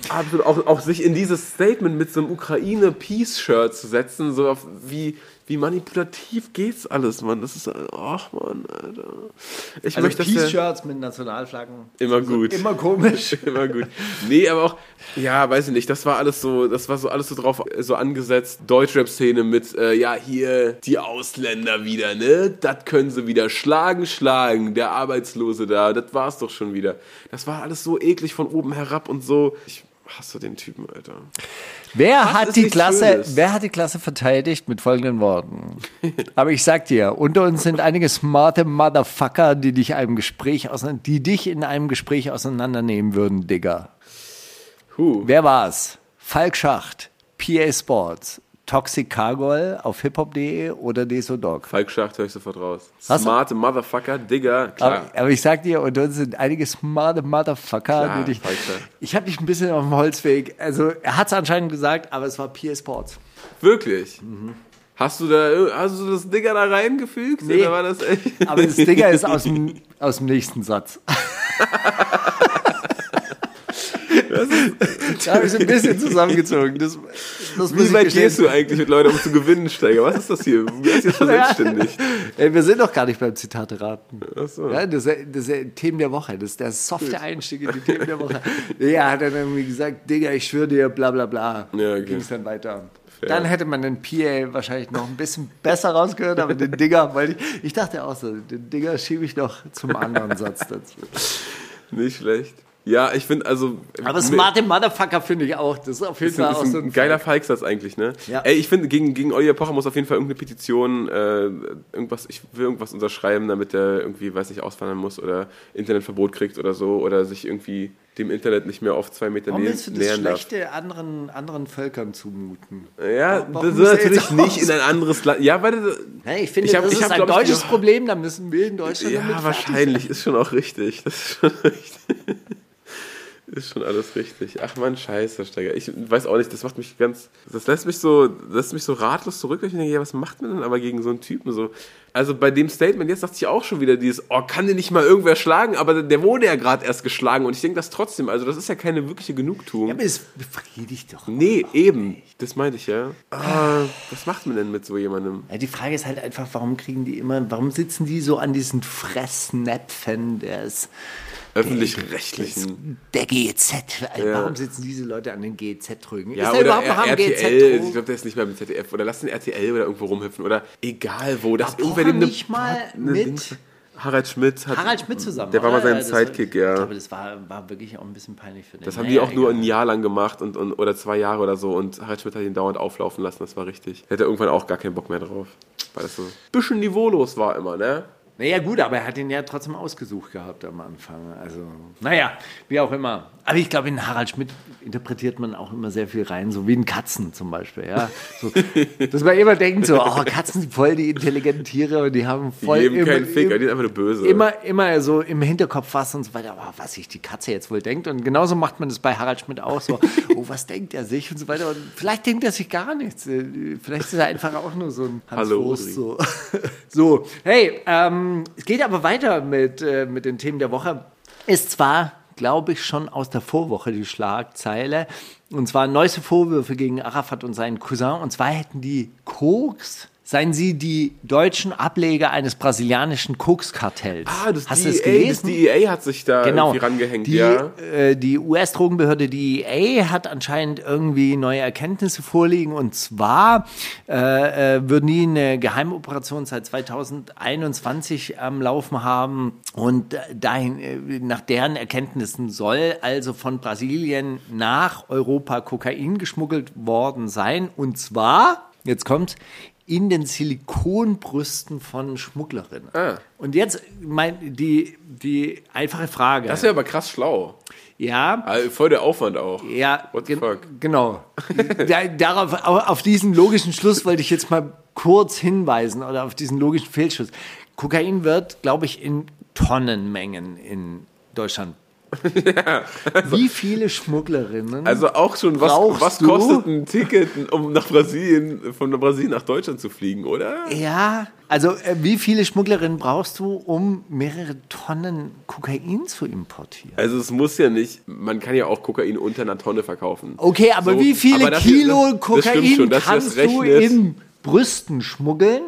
absolut, auch, auch sich in dieses Statement mit so einem Ukraine-Peace-Shirt zu setzen, so wie, wie manipulativ geht's alles, Mann. Das ist, ach Mann, Alter. Ich Also möchte, Peace-Shirts mit Nationalflaggen. Immer gut. Immer komisch. Immer gut. Nee, aber auch, ja, weiß ich nicht, das war alles so, das war so alles so drauf, so angesetzt. Deutschrap-Szene mit, äh, ja, hier die Ausländer wieder, ne? Das können sie wieder schlagen, schlagen. Der Arbeitslose da, das war's doch schon wieder. Das war alles so eklig von oben herab und so. Ich hasse den Typen, Alter. Wer Was hat die Klasse, Schönes? wer hat die Klasse verteidigt mit folgenden Worten? Aber ich sag dir, unter uns sind einige smarte Motherfucker, die dich einem Gespräch die dich in einem Gespräch auseinandernehmen würden, Digga. Huh. Wer war's? Falk Schacht, PA Sports, Toxic Cargol auf hiphop.de oder Deso Dog. Falk Schacht höre ich sofort raus. Hast du- Smarte Motherfucker, Digga, klar. Aber, aber ich sag dir, unter uns sind einige smarte Motherfucker, Klar, die dich. Falk Schacht. Ich habe dich ein bisschen auf dem Holzweg. Also er hat es anscheinend gesagt, aber es war PA Sports. Wirklich? Hast du da, hast du das Digga da reingefügt? Nee. Oder war das echt? Aber das Digger ist aus dem, aus dem nächsten Satz. Da habe ich so ein bisschen zusammengezogen. Das, das Wie weit gehst du eigentlich mit Leuten, um zu gewinnen, Steiger? Was ist das hier? Wer ist jetzt verselbstständigt? Ey, wir sind doch gar nicht beim Zitate raten. Ach so. Ja, das, ist, das ist Themen der Woche. Das ist der softe Einstieg in die Themen der Woche. Ja, hat dann irgendwie gesagt, Digga, ich schwöre dir, bla bla bla. Ja, okay. Ging es dann weiter. Dann hätte man den PA wahrscheinlich noch ein bisschen besser rausgehört, aber den Digger, weil ich, ich dachte auch so, den Digger schiebe ich noch zum anderen Satz dazu. Nicht schlecht. Ja, ich finde also. Aber smarte Motherfucker finde ich auch. Das ist auf jeden Ist ein, Fall ist auch ein, so ein geiler Falksatz eigentlich, ne? Ja. Ey, ich finde, gegen, gegen Oliver Pocher muss auf jeden Fall irgendeine Petition, äh, irgendwas, ich will irgendwas unterschreiben, damit er irgendwie, weiß nicht, auswandern muss oder Internetverbot kriegt oder so oder sich irgendwie dem Internet nicht mehr auf zwei Meter Warum nä willst du das nähern darf. Schlechte anderen, anderen Völkern zumuten? Ja, Warum das ist natürlich nicht in ein anderes Land. Ja, weil Hey, ich finde, Ich hab- das ich ist hab, ein glaub ich, deutsches die- Problem, da müssen wir in Deutschland Ja, wahrscheinlich, ist schon auch richtig. Das ist schon richtig. Ist schon alles richtig. Ach man, scheiße, Steiger. Ich weiß auch nicht, das macht mich ganz. Das lässt mich so, lässt mich so ratlos zurück, weil ich mir denke, ja, was macht man denn aber gegen so einen Typen so? Also bei dem Statement, jetzt dachte ich auch schon wieder dieses, oh, kann den nicht mal irgendwer schlagen, aber der wurde ja gerade erst geschlagen und ich denke das trotzdem, also das ist ja keine wirkliche Genugtuung. Ja, aber es befriedigt doch. nee, eben. Das meinte ich ja. Ah, was macht man denn mit so jemandem? Ja, die Frage ist halt einfach, warum kriegen die immer, warum sitzen die so an diesen Fressnäpfen des, Öffentlich-rechtlichen. der GZ? Ja. Warum sitzen diese Leute an den GZ-Rügen? Ja, ist der oder überhaupt noch am RTL, ich glaube, der ist nicht mehr im ZDF. Oder lass den RTL oder irgendwo rumhüpfen. Oder egal wo. Das dem ne- nicht mal mit? Harald Schmidt hat. Harald Schmidt zusammen. Der war mal sein Sidekick, ja. Ich glaube, das war, war wirklich auch ein bisschen peinlich für den. Das haben die auch nur ein Jahr lang gemacht und, und, oder zwei Jahre oder so und Harald Schmidt hat ihn dauernd auflaufen lassen, das war richtig. Er hatte irgendwann auch gar keinen Bock mehr drauf. Weil das so ein bisschen niveaulos war immer, ne? Naja, gut, aber er hat ihn ja trotzdem ausgesucht gehabt am Anfang. Also, naja, wie auch immer. Aber ich glaube, in Harald Schmidt interpretiert man auch immer sehr viel rein, so wie in Katzen zum Beispiel. Ja? So, dass man immer denkt, so, oh, Katzen sind voll die intelligenten Tiere und die haben Die voll. geben im- keinen Fick, im- die sind einfach nur böse. immer, immer so im Hinterkopf was und so weiter, aber was sich die Katze jetzt wohl denkt. Und genauso macht man das bei Harald Schmidt auch so. Oh, was denkt er sich und so weiter. Und vielleicht denkt er sich gar nichts. Äh, Vielleicht ist er einfach auch nur so ein Hans Hallo, Uri. so. so, hey, ähm, es geht aber weiter mit, äh, mit den Themen der Woche. Ist zwar, glaube ich, schon aus der Vorwoche die Schlagzeile. Und zwar neueste Vorwürfe gegen Arafat und seinen Cousin. Und zwar hätten die Koks, seien sie die deutschen Ableger eines brasilianischen Kokskartells. ah, das Hast du es DEA, gelesen? das DEA hat sich da Genau. irgendwie rangehängt, die, ja. äh, die US-Drogenbehörde DEA hat anscheinend irgendwie neue Erkenntnisse vorliegen und zwar äh, äh, würden die eine Geheimoperation seit 2021 am Laufen haben und dahin, äh, nach deren Erkenntnissen soll also von Brasilien nach Europa Kokain geschmuggelt worden sein und zwar, jetzt kommt in den Silikonbrüsten von Schmugglerinnen. Ah. Und jetzt mein, die, die einfache Frage. Das ist ja aber krass schlau. ja, Also voll der Aufwand auch. ja, What the fuck? genau. da, darauf, au- auf diesen logischen Schluss wollte ich jetzt mal kurz hinweisen oder auf diesen logischen Fehlschluss. Kokain wird, glaube ich, in Tonnenmengen in Deutschland. Wie viele Schmugglerinnen? Also auch schon, was, was kostet ein Ticket, um nach Brasilien, von Brasilien nach Deutschland zu fliegen, oder? ja, also äh, wie viele Schmugglerinnen brauchst du, um mehrere Tonnen Kokain zu importieren? Also es muss ja nicht, man kann ja auch Kokain unter einer Tonne verkaufen. Okay, aber So, wie viele aber das- Kilo das- das Kokain schon, kannst du in Brüsten schmuggeln?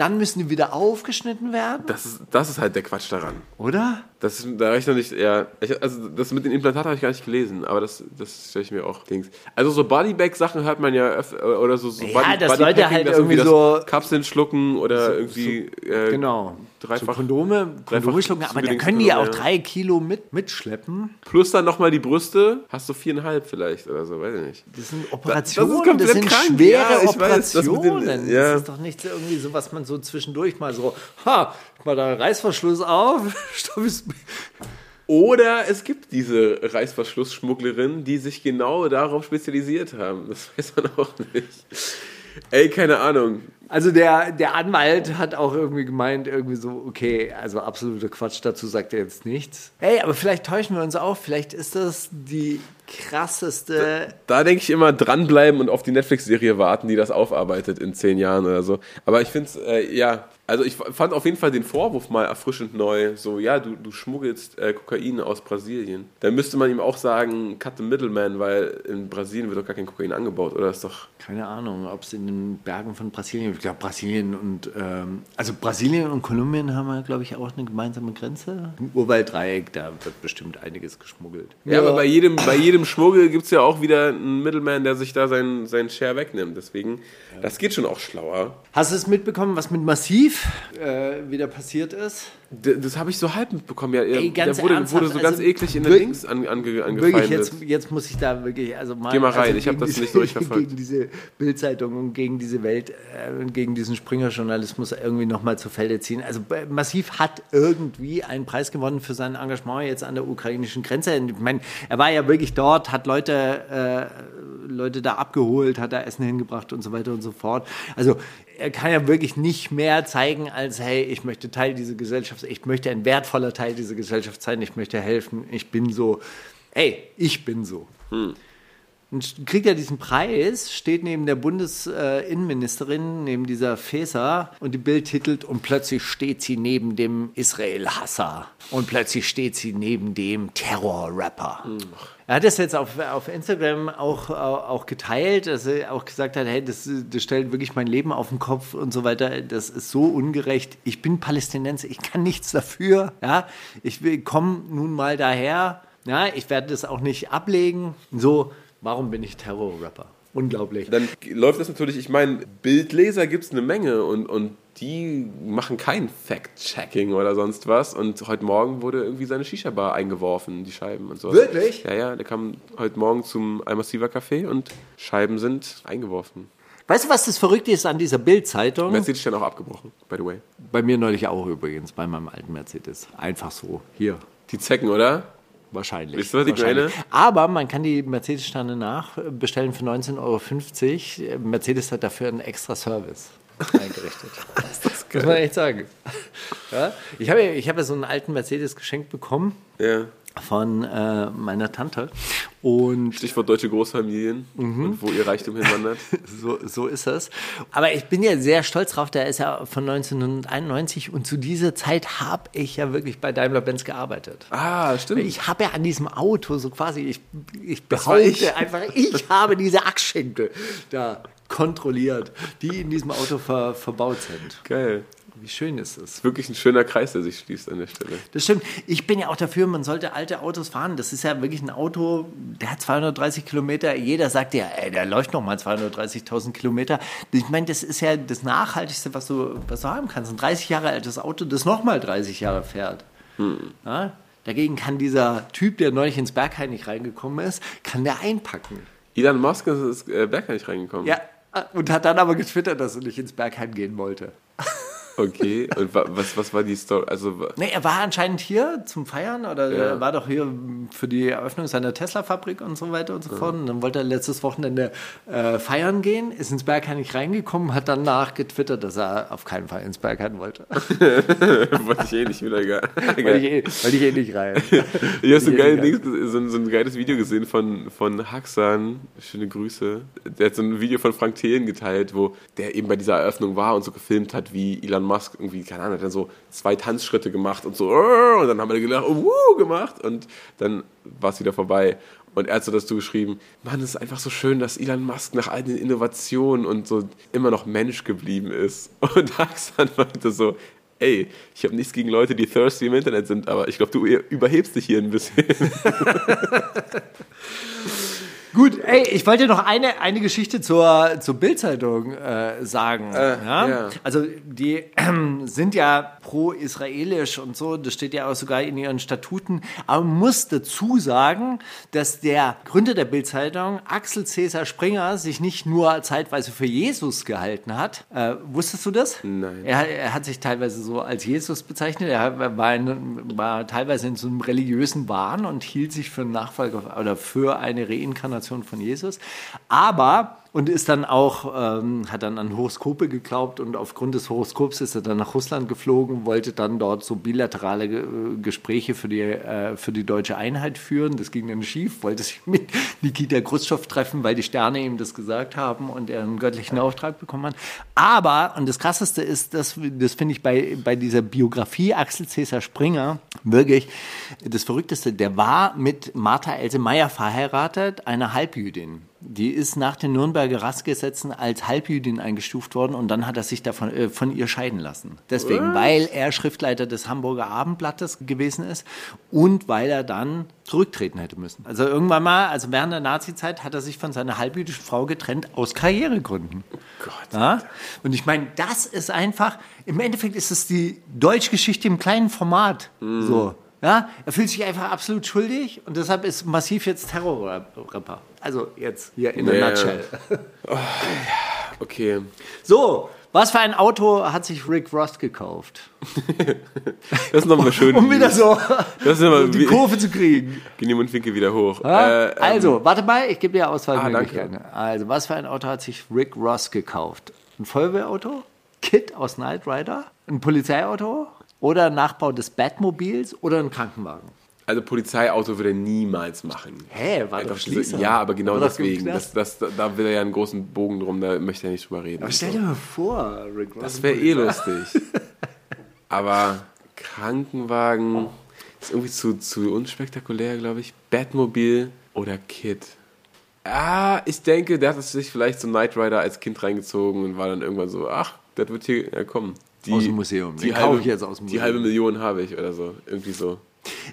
Dann müssen die wieder aufgeschnitten werden, Das ist, das ist halt der Quatsch daran. oder? Das, ist- da reicht noch nicht, ja, ich, also das mit den Implantaten habe ich gar nicht gelesen, aber das, das stelle ich mir auch Dings. Also so Bodybag-Sachen hört man ja öfter, oder so, so Ja, dass Leute halt dass irgendwie das so- Kapseln schlucken oder irgendwie, äh, Genau. Dreifach- so Kondome, Kondome schlucken, aber da zugedingste können die ja auch drei Kilo mit, mitschleppen. plus dann nochmal die Brüste, hast du viereinhalb vielleicht oder so, weiß ich nicht. Das sind das Operationen, ist das, komplett sind krank. schwere Ja, ich weiß, das den- Operationen. ja. Das ist doch nicht so irgendwie so, was man so zwischendurch mal so, ha, mal da Reißverschluss auf. Oder es gibt diese Reißverschlussschmugglerinnen, die sich genau darauf spezialisiert haben. Das weiß man auch nicht. Ey, keine Ahnung. Also der, der Anwalt hat auch irgendwie gemeint, irgendwie so, okay, also absoluter Quatsch, dazu sagt er jetzt nichts. Hey, aber vielleicht täuschen wir uns auch, vielleicht ist das die krasseste Da denke ich immer dranbleiben und auf die Netflix-Serie warten, die das aufarbeitet in zehn Jahren oder so. Aber ich finde es, äh, ja, also ich fand auf jeden Fall den Vorwurf mal erfrischend neu. So, ja, du, du schmuggelst äh, Kokain aus Brasilien. Dann müsste man ihm auch sagen, cut the middleman, weil in Brasilien wird doch gar kein Kokain angebaut, oder? ist doch. Keine Ahnung, ob es in den Bergen von Brasilien, ich glaube Brasilien und, ähm, also Brasilien und Kolumbien haben ja, glaube ich, auch eine gemeinsame Grenze. Im Urwalddreieck, da wird bestimmt einiges geschmuggelt. Ja, aber bei jedem, bei jedem Schmuggel gibt es ja auch wieder einen Middleman, der sich da seinen, seinen Share wegnimmt. Deswegen, das geht schon auch schlauer. Hast du es mitbekommen, was mit Massiv äh, wieder passiert ist? D das habe ich so halb mitbekommen. Ja, Ey, ganz der wurde, wurde so ganz also eklig in der wirklich- Links an, ange, Wirklich, angefeindet. jetzt, jetzt muss ich da wirklich, also mal, Geh mal rein, also ich hab gegen das diese- nicht durchverfolgt. Gegen diese Bildzeitung und gegen diese Welt äh, und gegen diesen Springer-Journalismus irgendwie nochmal zu Felde ziehen. Also äh, Massiv hat irgendwie einen Preis gewonnen für sein Engagement jetzt an der ukrainischen Grenze. Ich meine, er war ja wirklich dort, hat Leute, äh, Leute da abgeholt, hat da Essen hingebracht und so weiter und so fort. Also er kann ja wirklich nicht mehr zeigen als, hey, ich möchte Teil dieser Gesellschaft, ich möchte ein wertvoller Teil dieser Gesellschaft sein, ich möchte helfen, ich bin so, hey, ich bin so. Und kriegt er diesen Preis, steht neben der Bundesinnenministerin, neben dieser Faeser und die Bild titelt und plötzlich steht sie neben dem Israel-Hasser und plötzlich steht sie neben dem Terror-Rapper. Er hat das jetzt auf, auf Instagram auch, auch geteilt, dass er auch gesagt hat, hey, das, das stellt wirklich mein Leben auf den Kopf und so weiter. Das ist so ungerecht. Ich bin Palästinenser, ich kann nichts dafür. Ja? Ich komme nun mal daher. Ja, ich werde das auch nicht ablegen. So, warum bin ich Terror-Rapper? Unglaublich. Dann läuft das natürlich, ich meine, Bildleser gibt es eine Menge und, und die machen kein Fact-Checking oder sonst was. Und heute Morgen wurde irgendwie seine Shisha-Bar eingeworfen, die Scheiben und so. Wirklich? Ja, ja, der kam heute Morgen zum Almassiva Café und Scheiben sind eingeworfen. Weißt du, was das Verrückte ist an dieser Bild-Zeitung? Mercedes-Stern auch abgebrochen, by the way. Bei mir neulich auch übrigens, bei meinem alten Mercedes. Einfach so. Hier. Die Zecken, oder? Wahrscheinlich. Wisst ihr, Wahrscheinlich. meine? Aber man kann die Mercedes-Sterne nachbestellen für 19,50 Euro. Mercedes hat dafür einen extra Service eingerichtet. das Muss man echt sagen. Ja? Ich habe ja, ich habe ja so einen alten Mercedes geschenkt bekommen Ja. Von äh, meiner Tante. Und Stichwort deutsche Großfamilien und wo ihr Reichtum hinwandert. so, so ist es. Aber ich bin ja sehr stolz drauf, der ist ja von 1991 und zu dieser Zeit habe ich ja wirklich bei Daimler-Benz gearbeitet. Ah, stimmt. Ich habe ja an diesem Auto so quasi, ich, ich behaupte ich. einfach, ich habe diese Achsschenkel da kontrolliert, die in diesem Auto ver, verbaut sind. Geil. Wie schön ist das? Wirklich ein schöner Kreis, der sich schließt an der Stelle. Das stimmt. Ich bin ja auch dafür, man sollte alte Autos fahren. Das ist ja wirklich ein Auto, der hat 230 Kilometer. Jeder sagt ja, ey, der läuft noch mal 230.000 Kilometer. Ich meine, das ist ja das Nachhaltigste, was du, was du haben kannst. Ein 30 Jahre altes Auto, das noch mal 30 Jahre fährt. Ja? Dagegen kann dieser Typ, der neulich ins Berghain nicht reingekommen ist, kann der einpacken. Elon Musk ist ins äh, Bergheim nicht reingekommen. Ja, und hat dann aber getwittert, dass er nicht ins Berghain gehen wollte. Okay, und wa was, was war die Story? Also, Nee, er war anscheinend hier zum Feiern oder Ja. er war doch hier für die Eröffnung seiner Tesla-Fabrik und so weiter und so fort. Und dann wollte er letztes Wochenende äh, feiern gehen, ist ins Berghain nicht reingekommen, hat danach getwittert, dass er auf keinen Fall ins Berghain wollte. wollte ich eh nicht wieder. Geil. Wollte ich, eh, wollte ich eh nicht rein. Ich habe so, geil eh Dings, so, so ein geiles Video gesehen von, von Haxan. Schöne Grüße. Der hat so ein Video von Frank Thelen geteilt, wo der eben bei dieser Eröffnung war und so gefilmt hat, wie Elon Musk irgendwie, keine Ahnung, hat dann so zwei Tanzschritte gemacht und so, und dann haben gelacht, oh, wuh, gemacht und dann war es wieder vorbei. Und er hat so dazu geschrieben, Mann, es ist einfach so schön, dass Elon Musk nach all den Innovationen und so immer noch Mensch geblieben ist. Und Haxan meinte so, ey, ich habe nichts gegen Leute, die thirsty im Internet sind, aber ich glaube, du überhebst dich hier ein bisschen. Gut, ey, ich wollte noch eine, eine Geschichte zur, zur Bildzeitung äh, sagen. ja? ja. Also die ähm, sind ja pro-israelisch und so, das steht ja auch sogar in ihren Statuten. Aber man muss dazu sagen, dass der Gründer der Bildzeitung, Axel Cäsar Springer, sich nicht nur zeitweise für Jesus gehalten hat. Äh, wusstest du das? Nein. Er, er hat sich teilweise so als Jesus bezeichnet. Er war, in, war teilweise in so einem religiösen Wahn und hielt sich für einen Nachfolger oder für eine Reinkarnation von Jesus. Aber und ist dann auch, ähm, hat dann an Horoskope geglaubt und aufgrund des Horoskops ist er dann nach Russland geflogen, wollte dann dort so bilaterale äh, Gespräche für die, äh, für die deutsche Einheit führen. Das ging dann schief, wollte sich mit Nikita Khrushchev treffen, weil die Sterne ihm das gesagt haben und er einen göttlichen Auftrag bekommen hat. Aber, und das Krasseste ist, das, das finde ich bei, bei dieser Biografie Axel Cäsar Springer wirklich das Verrückteste, der war mit Martha Else Meyer verheiratet, einer Halbjüdin. Die ist nach den Nürnberger Rassgesetzen als Halbjüdin eingestuft worden und dann hat er sich davon äh, von ihr scheiden lassen. Deswegen, weil er Schriftleiter des Hamburger Abendblattes gewesen ist und weil er dann zurücktreten hätte müssen. Also irgendwann mal, also während der Nazizeit, hat er sich von seiner halbjüdischen Frau getrennt aus Karrieregründen. Gott. Ja? Und ich meine, das ist einfach, im Endeffekt ist es die Deutschgeschichte im kleinen Format. So. Ja, er fühlt sich einfach absolut schuldig und deshalb ist massiv jetzt Terrorrapper. Also jetzt hier in der Ja. Nutshell. Okay. So, was für ein Auto hat sich Rick Ross gekauft? Das ist nochmal schön. Um wieder so nochmal die Kurve zu kriegen. Geh die Mundwinkel wieder hoch. Äh, ähm, also, warte mal, ich gebe dir Ah, Auswahlmöglichkeiten. also, was für ein Auto hat sich Rick Ross gekauft? Ein Feuerwehrauto? Kit aus Knight Rider? Ein Polizeiauto? Oder ein Nachbau des Batmobils? Oder ein Krankenwagen? Also Polizeiauto würde er niemals machen. Hä, war doch Einfach diese- Schließer. Ja, aber genau doch im deswegen. Das, das, da will er ja einen großen Bogen drum, da möchte er nicht drüber reden. Aber stell dir mal vor, Rick Ross. das wäre eh lustig. aber Krankenwagen ist irgendwie zu, zu unspektakulär, glaube ich. Batmobil oder Kid. Ah, ich denke, der hat sich vielleicht zum Knight Rider als Kind reingezogen und war dann irgendwann so, ach, das wird hier ja, kommen. Die, Aus dem Museum. Die halbe, ich jetzt aus dem Die Museum. halbe Million habe ich oder so. Irgendwie so.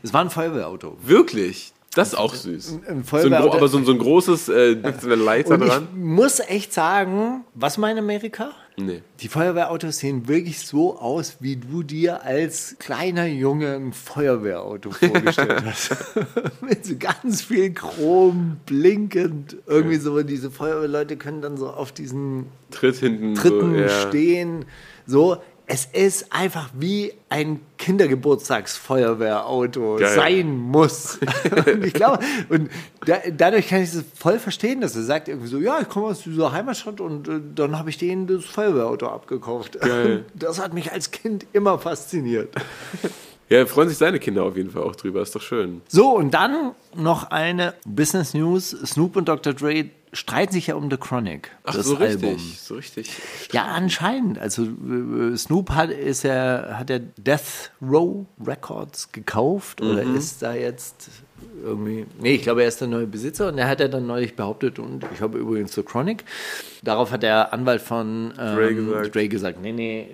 Es war ein Feuerwehrauto. Wirklich? Das ist auch süß. ein so ein, gro- Feuerwehrauto- aber so, ein- so ein großes äh, so einer Leiter Und ich dran. muss echt sagen, was mal in Amerika? Nee. Die Feuerwehrautos sehen wirklich so aus, wie du dir als kleiner Junge ein Feuerwehrauto vorgestellt hast. Mit so ganz viel Chrom, blinkend. Irgendwie so, diese Feuerwehrleute können dann so auf diesen Tritt hinten. Tritten so, ja. stehen. So, es ist einfach wie ein Kindergeburtstagsfeuerwehrauto Geil. sein muss. und ich glaube, und da, dadurch kann ich es voll verstehen, dass er sagt irgendwie so, ja, ich komme aus dieser Heimatstadt und äh, dann habe ich denen das Feuerwehrauto abgekauft. Geil. Das hat mich als Kind immer fasziniert. Ja, freuen sich seine Kinder auf jeden Fall auch drüber. Ist doch schön. So, und dann noch eine Business News. Snoop und Dr. Dre streiten sich ja um The Chronic, Ach, das so Album. richtig. So richtig. Ja, anscheinend. Also äh, Snoop hat ist er hat er Death Row Records gekauft oder ist da jetzt irgendwie. Nee, ich glaube, er ist der neue Besitzer und er hat er dann neulich behauptet und ich habe übrigens The Chronic. Darauf hat der Anwalt von ähm, Dre gesagt. Dre gesagt, nee, nee.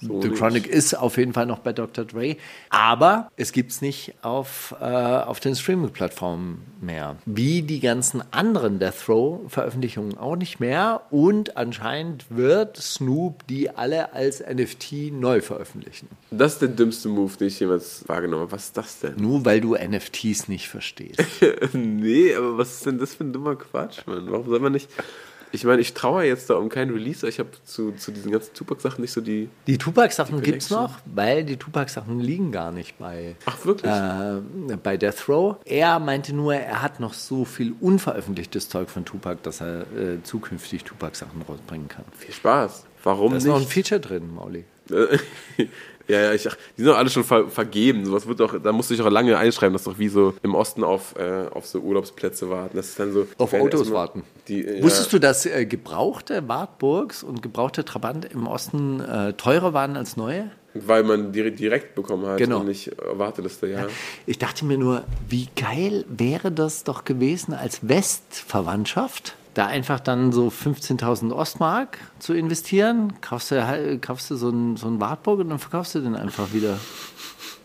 So The. Chronic ist auf jeden Fall noch bei Dr. Dre, aber es gibt es nicht auf, äh, auf den Streaming-Plattformen mehr. Wie die ganzen anderen Death Row-Veröffentlichungen auch nicht mehr und anscheinend wird Snoop die alle als NFT neu veröffentlichen. Das ist der dümmste Move, den ich jemals wahrgenommen habe. Was ist das denn? Nur weil du NFTs nicht verstehst. nee, aber was ist denn das für ein dummer Quatsch, Mann? Warum soll man nicht. Ich meine, ich traue jetzt da um keinen Release. Ich habe zu, zu diesen ganzen Tupac-Sachen nicht so die. Die Tupac-Sachen gibt es noch, weil die Tupac-Sachen liegen gar nicht bei, Ach, wirklich? äh, bei Death Row. Er meinte nur, er hat noch so viel unveröffentlichtes Zeug von Tupac, dass er äh, zukünftig Tupac-Sachen rausbringen kann. Viel Spaß. Warum Da ist noch ein? Feature drin, Mauli. ja, ja, ich, ach, die sind doch alle schon ver, vergeben. Sowas wird doch, da musste ich auch lange einschreiben, dass doch wie so im Osten auf, äh, auf so Urlaubsplätze warten. Das ist dann so. Auf Autos warten. Die, ja, Wusstest du, dass äh, gebrauchte Wartburgs und gebrauchte Trabant im Osten äh, teurer waren als neue? Weil man direkt bekommen hat Genau. und nicht äh, Warteliste, ja. Ich dachte mir nur, wie geil wäre das doch gewesen als Westverwandtschaft, da einfach dann so 15.000 Ostmark zu investieren, kaufst du, halt- kaufst du so einen so einen Wartburg und dann verkaufst du den einfach wieder.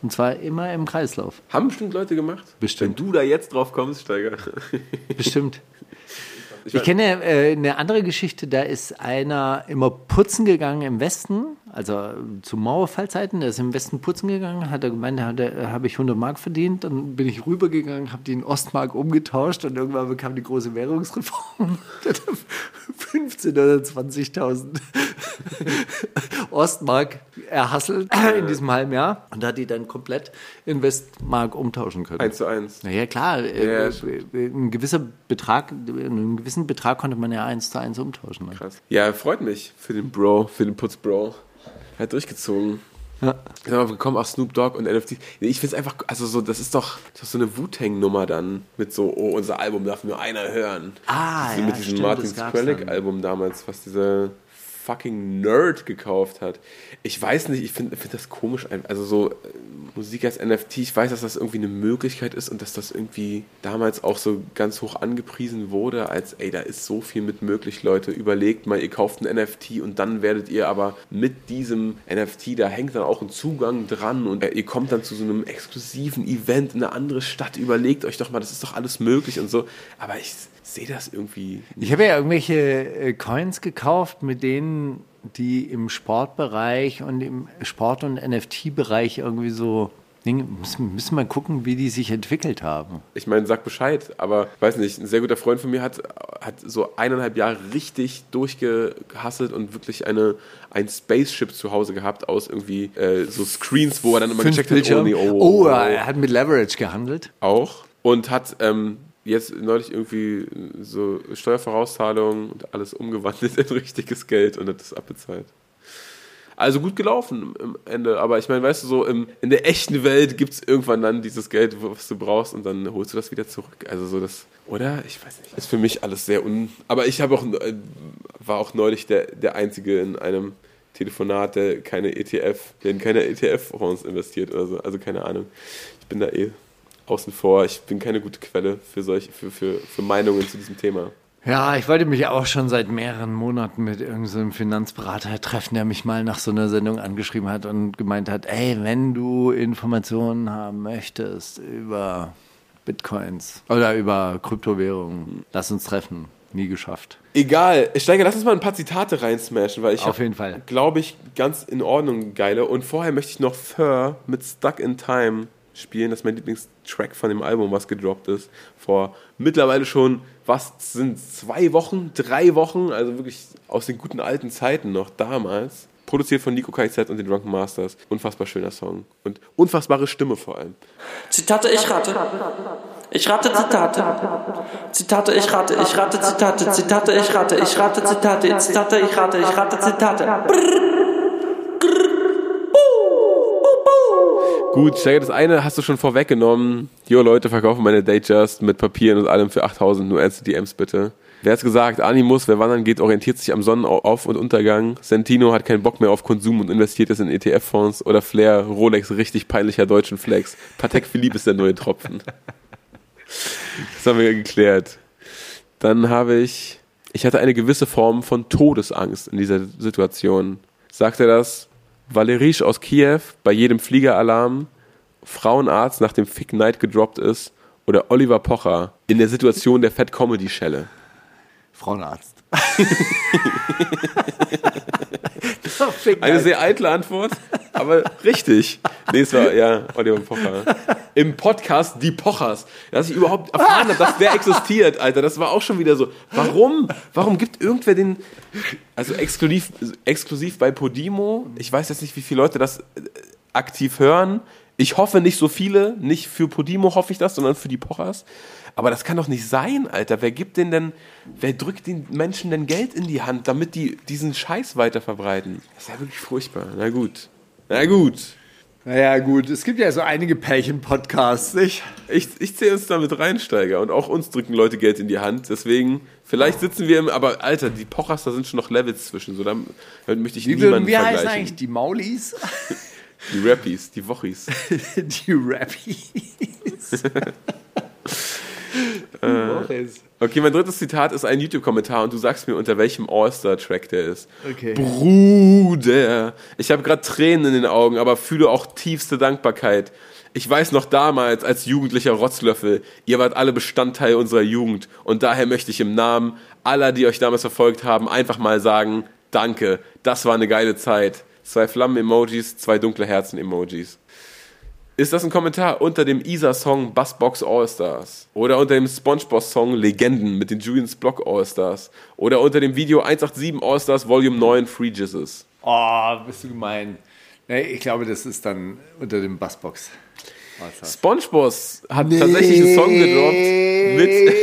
Und zwar immer im Kreislauf. Haben bestimmt Leute gemacht? Bestimmt. Wenn du da jetzt drauf kommst, Steiger. Bestimmt. Ich weiß- kenne äh, eine andere Geschichte, da ist einer immer putzen gegangen im Westen, also äh, zu Mauerfallzeiten, der ist im Westen putzen gegangen, hat er gemeint, da er- habe ich 100 Mark verdient, dann bin ich rübergegangen, habe die in Ostmark umgetauscht und irgendwann bekam die große Währungsreform. Dann hat er 15.000 oder 20.000 Ostmark erhasselt in diesem halben Jahr und hat die dann komplett in Westmark umtauschen können. Eins zu eins. Naja, klar, Ja, äh, ja, äh, ein gewisser Betrag, einen gewissen Betrag konnte man ja eins zu eins umtauschen. Ne? Krass. Ja, freut mich für den Bro, für den Putz Bro. Er hat durchgezogen. Ja. Sind wir gekommen auf Snoop Dogg und NFT. Ich finde es einfach, also so, das ist doch, das ist so eine Wu-Tang-Nummer dann mit so, oh, unser Album darf nur einer hören. Ah, Diese ja, mit diesem stimmt, Martin Skrillex-Album damals, was dieser fucking Nerd gekauft hat. Ich weiß nicht, ich finde find das komisch. Also so äh, Musik als NFT, ich weiß, dass das irgendwie eine Möglichkeit ist und dass das irgendwie damals auch so ganz hoch angepriesen wurde, als ey, da ist so viel mit möglich, Leute. Überlegt mal, ihr kauft ein NFT und dann werdet ihr aber mit diesem NFT, da hängt dann auch ein Zugang dran und äh, ihr kommt dann zu so einem exklusiven Event in eine andere Stadt. Überlegt euch doch mal, das ist doch alles möglich und so. Aber ich sehe das irgendwie Ich habe ja irgendwelche äh, Coins gekauft, mit denen die im Sportbereich und im Sport- und NFT-Bereich irgendwie so müssen, müssen wir gucken, wie die sich entwickelt haben. ich meine, sag Bescheid, aber weiß nicht, ein sehr guter Freund von mir hat, hat so eineinhalb Jahre richtig durchgehasselt und wirklich eine, ein Spaceship zu Hause gehabt aus irgendwie äh, so Screens, wo er dann immer Fünf gecheckt hat, Bildschirme. nee, oh, oh, oh, er hat mit Leverage gehandelt. auch und hat ähm, jetzt neulich irgendwie so Steuervorauszahlungen und alles umgewandelt in richtiges Geld und hat das abbezahlt. Also gut gelaufen am Ende, aber ich meine, weißt du, so im, in der echten Welt gibt es irgendwann dann dieses Geld, was du brauchst und dann holst du das wieder zurück. Also so das, oder? Ich weiß nicht. Ist für mich alles sehr un... Aber ich habe auch, äh, war auch neulich der, der Einzige in einem Telefonat, der keine ETF, der in keine ETF-Fonds investiert oder so. Also keine Ahnung. Ich bin da eh außen vor. Ich bin keine gute Quelle für solche, für, für, für Meinungen zu diesem Thema. Ja, ich wollte mich auch schon seit mehreren Monaten mit irgendeinem Finanzberater treffen, der mich mal nach so einer Sendung angeschrieben hat und gemeint hat, ey, wenn du Informationen haben möchtest über Bitcoins oder über Kryptowährungen. Lass uns treffen. Nie geschafft. Egal. Steiger, lass uns mal ein paar Zitate reinsmashen, weil ich Auf jeden Fall. glaube ich, ganz in Ordnung geile. Und vorher möchte ich noch Fur mit Stuck in Time spielen. Das ist mein Lieblingstrack von dem Album, was gedroppt ist. Vor mittlerweile schon, was sind zwei Wochen, drei Wochen, also wirklich aus den guten alten Zeiten noch damals. Produziert von Nico KZ und den Drunken Masters. Unfassbar schöner Song. Und unfassbare Stimme vor allem. Zitate, ich rate. Ich rate Zitate. Zitate, ich rate. Ich rate Zitate. Zitate, ich rate. Ich rate Zitate. Zitate, ich rate. Ich rate Zitate. Gut, Steiger, das eine hast du schon vorweggenommen. Jo, Leute, verkaufen meine Datejust mit Papieren und allem für 8000, nur ernste DMs bitte. Wer hat's gesagt? Animus, wer wandern geht, orientiert sich am Sonnenauf- und Untergang. Sentino hat keinen Bock mehr auf Konsum und investiert es in ETF-Fonds. Oder Flair, Rolex, richtig peinlicher deutschen Flex. Patek Philippe ist der neue Tropfen. Das haben wir geklärt. Dann habe ich, ich hatte eine gewisse Form von Todesangst in dieser Situation. Sagt er das? Valerisch aus Kiew bei jedem Fliegeralarm, Frauenarzt nach dem Fick Night gedroppt ist oder Oliver Pocher in der Situation der Fat Comedy Schelle. Frauenarzt. Eine sehr eitle Antwort, aber richtig. Nee, es war ja Oliver Pocher. Im Podcast Die Pochers. Dass ich überhaupt erfahren habe, dass der existiert, Alter. Das war auch schon wieder so. Warum? Warum gibt irgendwer den. Also exklusiv, exklusiv bei Podimo. Ich weiß jetzt nicht, wie viele Leute das äh, aktiv hören. Ich hoffe nicht so viele. Nicht für Podimo hoffe ich das, sondern für die Pochers. Aber das kann doch nicht sein, Alter. Wer gibt denn denn, wer drückt den Menschen denn Geld in die Hand, damit die diesen Scheiß weiter verbreiten? Das ist ja wirklich furchtbar. Na gut. Na gut. Naja, gut. Es gibt ja so einige Pärchen-Podcasts, nicht? Ich, ich zähle uns damit rein, Steiger. Und auch uns drücken Leute Geld in die Hand. Deswegen, vielleicht sitzen wir im, aber Alter, die Pochers, da sind schon noch Levels zwischen. So, damit möchte ich Wie, niemanden wie heißen vergleichen. eigentlich die Maulis? Die Rappies, die Wochis. die Rappies. die Wochis. Okay, mein drittes Zitat ist ein YouTube-Kommentar und du sagst mir, unter welchem All-Star-Track der ist. Okay. Bruder, ich habe gerade Tränen in den Augen, aber fühle auch tiefste Dankbarkeit. Ich weiß noch damals als jugendlicher Rotzlöffel, ihr wart alle Bestandteil unserer Jugend und daher möchte ich im Namen aller, die euch damals verfolgt haben, einfach mal sagen, danke, das war eine geile Zeit. Zwei Flammen-Emojis, zwei dunkle Herzen-Emojis. Ist das ein Kommentar unter dem Isa-Song Bassbox All-Stars? Oder unter dem Spongebob-Song Legenden mit den Julians Block All-Stars? Oder unter dem Video 187 All-Stars Volume 9 Free Jizzes? Oh, bist du gemein. Nee, ich glaube, das ist dann unter dem Bassbox. SpongeBob hat tatsächlich einen Song gedroppt mit.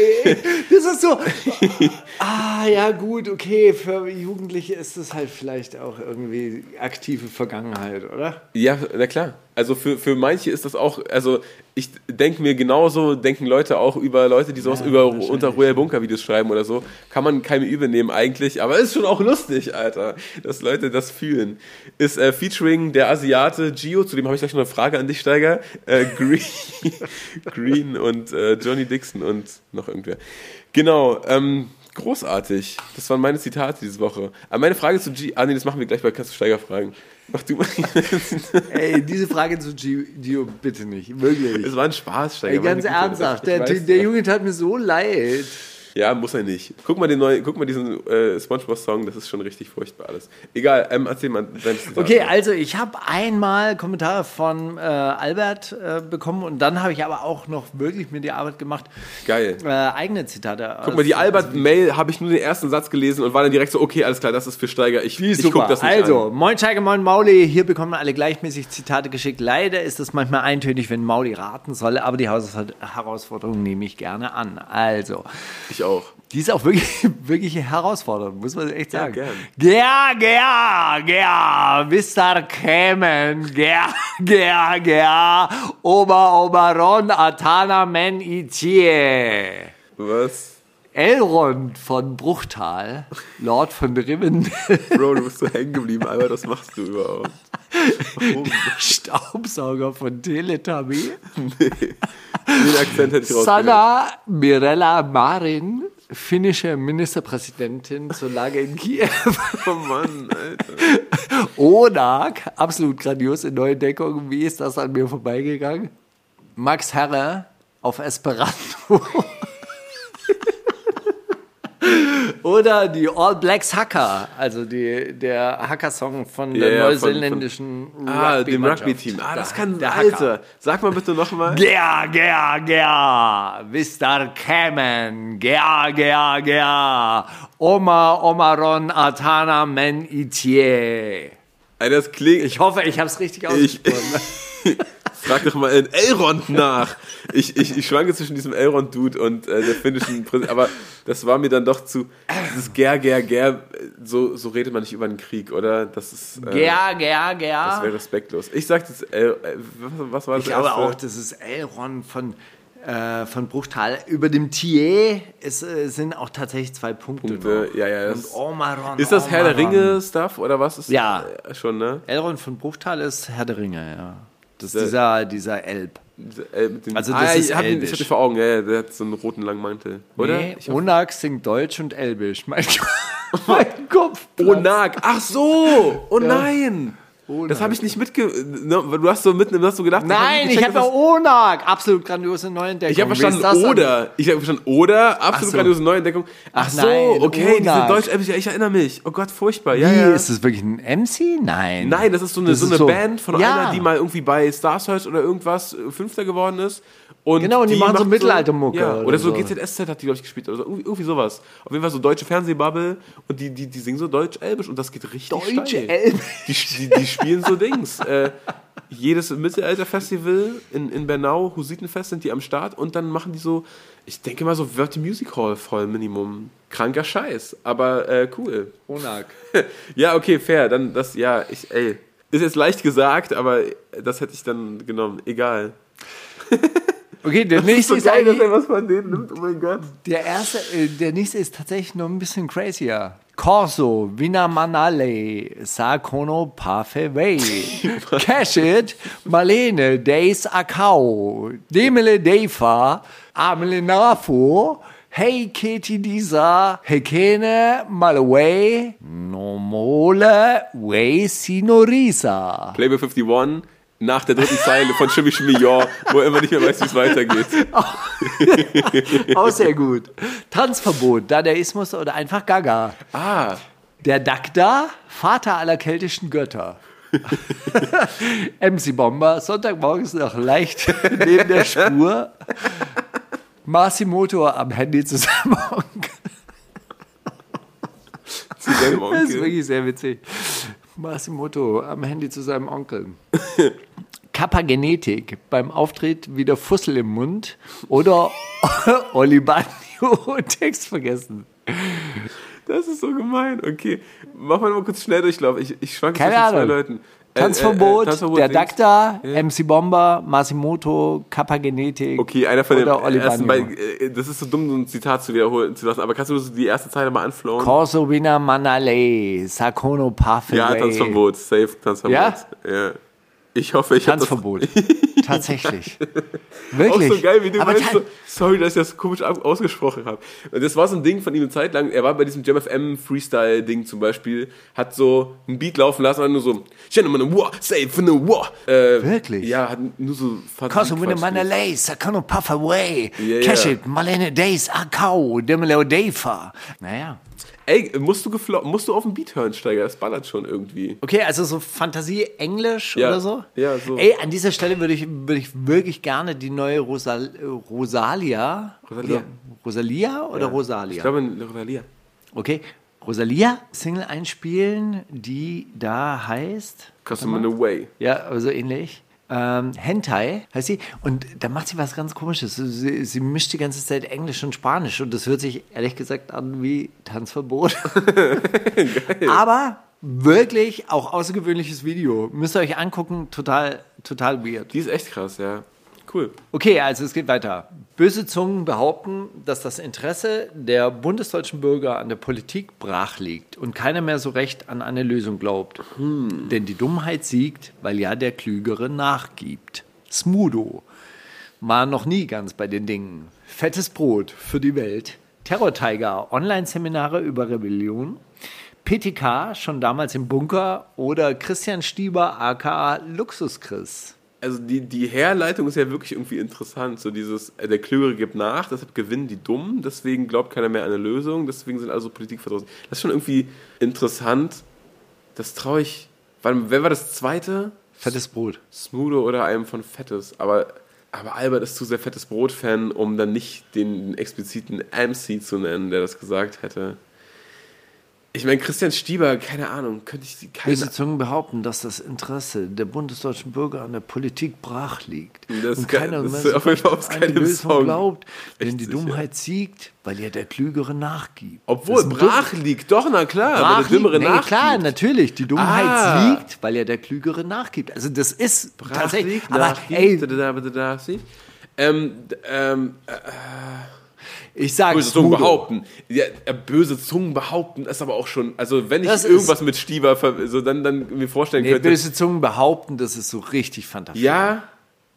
Das ist so. Ah, ja, gut, okay. Für Jugendliche ist das halt vielleicht auch irgendwie aktive Vergangenheit, oder? Ja, na klar. Also für, für manche ist das auch, also ich denke mir genauso, denken Leute auch über Leute, die sowas Ja, über unter Royal Bunker Videos schreiben oder so. Kann man keinem übel nehmen eigentlich, aber ist schon auch lustig, Alter, dass Leute das fühlen. Ist äh, featuring der Asiate Gio, zu dem habe ich gleich noch eine Frage an dich, Steiger. Äh, Green, Green und äh, Johnny Dixon und noch irgendwer. Genau, ähm, großartig. Das waren meine Zitate diese Woche. Aber meine Frage zu Gio, ah nee, das machen wir gleich bei Kannst du Steiger fragen. Mach du mal. Ey, diese Frage zu Gio, Gio bitte nicht. Wirklich. Es war ein Spaß, Steiger. Ey, ganz ernsthaft, der, der doch. Junge tat mir so leid. Ja, muss er nicht. Guck mal, den neuen, guck mal diesen äh, Spongebob-Song, das ist schon richtig furchtbar alles. Egal, ähm, erzähl mal dein Zitat. Okay, also ich habe einmal Kommentare von äh, Albert äh, bekommen und dann habe ich aber auch noch wirklich mir die Arbeit gemacht, Geil. äh, eigene Zitate. Guck mal, die Albert-Mail habe ich nur den ersten Satz gelesen und war dann direkt so, okay, alles klar, das ist für Steiger. Ich, ich Super. guck das nicht also, an. moin Steiger, moin Mauli. Hier bekommen alle gleichmäßig Zitate geschickt. Leider ist es manchmal eintönig, wenn Mauli raten soll, aber die Herausforderung nehme ich gerne an. Also, Ich auch. Die ist auch wirklich, wirklich herausfordernd, muss man echt sagen. gern. Gea, gea, gea, Mr. Kämen, gea, gea, gea, Ober, Oberon, Atana, Men, Itie. Was? Elrond von Bruchtal, Lord von Riven, Bro, du bist so hängen geblieben, Albert, was machst du überhaupt? Warum? Staubsauger von Teletubby, Den Akzent hätte ich. Sanna Mirella Marin, finnische Ministerpräsidentin zur Lage in Kiew. Oh Mann, Alter. Onak, absolut grandiose Neuentdeckung. Wie ist das an mir vorbeigegangen? Max Herre, auf Esperanto. Oder die All Blacks Hacker, also die, der Hacker-Song von der Ja, ja, von- neuseeländischen Ah, dem. Rugby-Team. Ah, das kann, der Alter. Hacker. Sag mal bitte nochmal. Gea, gea, gea, Mr. Kamen, gea, gea, gea, Oma, Omaron, Atana, Men, Itie. Das klingt. Ich hoffe, ich habe es richtig Ich, ausgesprochen. frag doch mal in Elrond nach. Ich, ich, ich schwanke zwischen diesem Elrond-Dude und äh, der finnischen Präsident. Aber das war mir dann doch zu. Dieses Ger, Ger, Ger. So, so redet man nicht über einen Krieg, oder? Das ist. Äh, gea, gea, Das gea. wäre respektlos. Ich sag das. Äh, äh, was, was war das? Ich glaube auch, das ist Elrond von, äh, von Bruchtal. Über dem Thier es, äh, sind auch tatsächlich zwei Punkte. Punkte, ja, ja, Und das- Omaron, Ist das Herr der. Ringe-Stuff oder was? Ist, Ja. Äh, schon, ne? Elrond von Bruchtal ist Herr der Ringe, ja. Das ist dieser, dieser Elb. Äh, dem, Also ah, das ja, ist ich hab ihn, ich den vor Augen. Ja, ja, der hat so einen roten langen Mantel. Oder? Nee, Onak singt Deutsch und Elbisch. Mein, mein Kopf. Onak. Ach so. Oh nein. Das habe ich nicht mitge... Ne, Du hast so mitten, du hast so gedacht... Nein, ich das- Onak. Absolut grandiose Neuentdeckung. Ich habe verstanden, oder. Ich habe verstanden, oder. Absolut so. grandiose Neuentdeckung. Ach, so, nein, okay, diese Onak. deutsch ja, ich erinnere mich. Oh Gott, furchtbar. Ja, Wie, ja. ist das wirklich ein MC? Nein. Nein, das ist so eine, so ist eine so- Band von Ja. einer, die mal irgendwie bei Star Search oder irgendwas äh, Fünfter geworden ist. Und Genau, und die machen so Mittelaltermucke Ja, oder oder so so. GZSZ hat die, glaube ich, gespielt. Oder so, irgendwie, sowas. Auf jeden Fall so deutsche Fernsehbubble und die, die, die singen so deutsch-elbisch und das geht richtig Deutsche steil. Elbisch. Die, die, die spielen so Dings. Äh, jedes Mittelalter-Festival in, in Bernau, Husitenfest sind die am Start und dann machen die so, ich denke mal so Wörter Music Hall voll Minimum. Kranker Scheiß, aber äh, cool. Onak. ja, okay, fair. Dann das, ja, ich, ey. Ist jetzt leicht gesagt, aber das hätte ich dann genommen. Egal. Okay, der nächste ist, dass eigentlich, er was von denen nimmt. Oh mein Gott. der erste, äh, der nächste ist tatsächlich noch ein bisschen crazier. Corso, Vinamanale, Sakono Pafeway, Cashit, Marlene, Days Akau, Demele Defa, Amele Nafu, Hey Keti Disa, Hekene Malaway, Nomole Way Sinorisa. Playboy 51 nach der dritten Zeile von Shimmy Yaw, wo er immer nicht mehr weiß, wie es weitergeht. Auch sehr gut. Tanzverbot, Dadaismus oder einfach Gaga. Ah, Der Dagda, Vater aller keltischen Götter. MC Bomber, Sonntagmorgens noch leicht neben der Spur. Masimoto am Handy zu seinem Onkel. zu seinem Das ist wirklich sehr witzig. Masimoto am Handy zu seinem Onkel. Kappa Genetik, beim Auftritt wieder Fussel im Mund oder Olibanio Text vergessen. Das ist so gemein. Okay, mach mal mal kurz schnell Durchlauf. Ich, ich schwanke Keine zwischen zwei. Leuten. Äh, Tanzverbot, äh, äh, Tanzverbot der Dings. Dagda, MC Bomber, Masimoto, Kappa Genetik. Okay, einer von den ersten beiden. äh, Das ist so dumm, so ein Zitat zu wiederholen zu lassen. Aber kannst du die erste Zeile mal anflauen? Corso Vina Manale, Sakono Paffe. ja, Tanzverbot. Safe, Tanzverbot. Ja? ja. Ich hoffe, ich habe Tanzverbot. Tatsächlich. Auch Wirklich. so geil, wie du Aber meinst, so, sorry, dass ich das komisch ausgesprochen habe. Und das war so ein Ding von ihm eine Zeit lang, er war bei diesem JamFM Freestyle-Ding zum Beispiel, hat so ein Beat laufen lassen, und nur so, Gentlemen, war, safe in the war. Äh, Wirklich? Ja, hat nur so Corso Vina Fantasiequatsch Manale, Sakono Paffe Away, Ja, ja. Cashit, Marlene Days, Akau, Demelo Defa. Naja. Ey, musst du, musst du auf den Beat hören, Steiger, das ballert schon irgendwie. Okay, also so Fantasie Englisch Ja. oder so? Ja, so. Ey, an dieser Stelle würde ich, würde ich wirklich gerne die neue Rosal Rosalia. Rosalia. Oder, Rosalia oder Rosalia? Ich glaube, Rosalia. Okay, Rosalia Single einspielen, die da heißt. Customer in a Way. Ja, also ähnlich. Ähm, Hentai heißt sie. Und da macht sie was ganz Komisches. Sie, sie mischt die ganze Zeit Englisch und Spanisch. Und das hört sich ehrlich gesagt an wie Tanzverbot. Aber wirklich auch außergewöhnliches Video. Müsst ihr euch angucken. Total, total weird. Die ist echt krass, ja. Cool. Okay, also es geht weiter. Böse Zungen behaupten, dass das Interesse der bundesdeutschen Bürger an der Politik brach liegt und keiner mehr so recht an eine Lösung glaubt. Denn die Dummheit siegt, weil ja der Klügere nachgibt. Smudo war noch nie ganz bei den Dingen. Fettes Brot für die Welt. Terror Tiger, Online-Seminare über Rebellion. PTK, schon damals im Bunker. Oder Christian Stieber, aka Luxus Chris. Also die, die Herleitung ist ja wirklich irgendwie interessant. So dieses, äh, der Klügere gibt nach, deshalb gewinnen die Dummen, deswegen glaubt keiner mehr an eine Lösung, deswegen sind also Politik verdrossen. Das ist schon irgendwie interessant. Das traue ich. Wann, wer war das zweite? Fettes Brot. Smoother oder einem von Fettes. Aber, aber Albert ist zu sehr Fettes Brot-Fan, um dann nicht den expliziten MC zu nennen, der das gesagt hätte. Ich meine, Christian Stieber, keine Ahnung, könnte ich keine Böse Zungen behaupten, dass das Interesse der bundesdeutschen Bürger an der Politik brach liegt. Das und keiner das ist auf jeden Fall an keinem Song. glaubt, denn Echt die. Dummheit siegt, weil ja der Klügere nachgibt. Obwohl, brach liegt, doch, na klar, Brach aber der Dümmere liegt. Nee, klar, nachgibt. natürlich. Die Dummheit Ah. liegt, weil ja der Klügere nachgibt. Also das ist Brach tatsächlich. liegt, Aber nachgibt, ey, da, da, da, da, sie. Ähm, d- ähm, äh, ich sage böse Zungen behaupten. Ja, äh, böse Zungen behaupten ist aber auch schon, also wenn ich Das irgendwas mit Stieber so dann, dann mir vorstellen Nee, könnte. böse Zungen behaupten, das ist so richtig fantastisch. ja,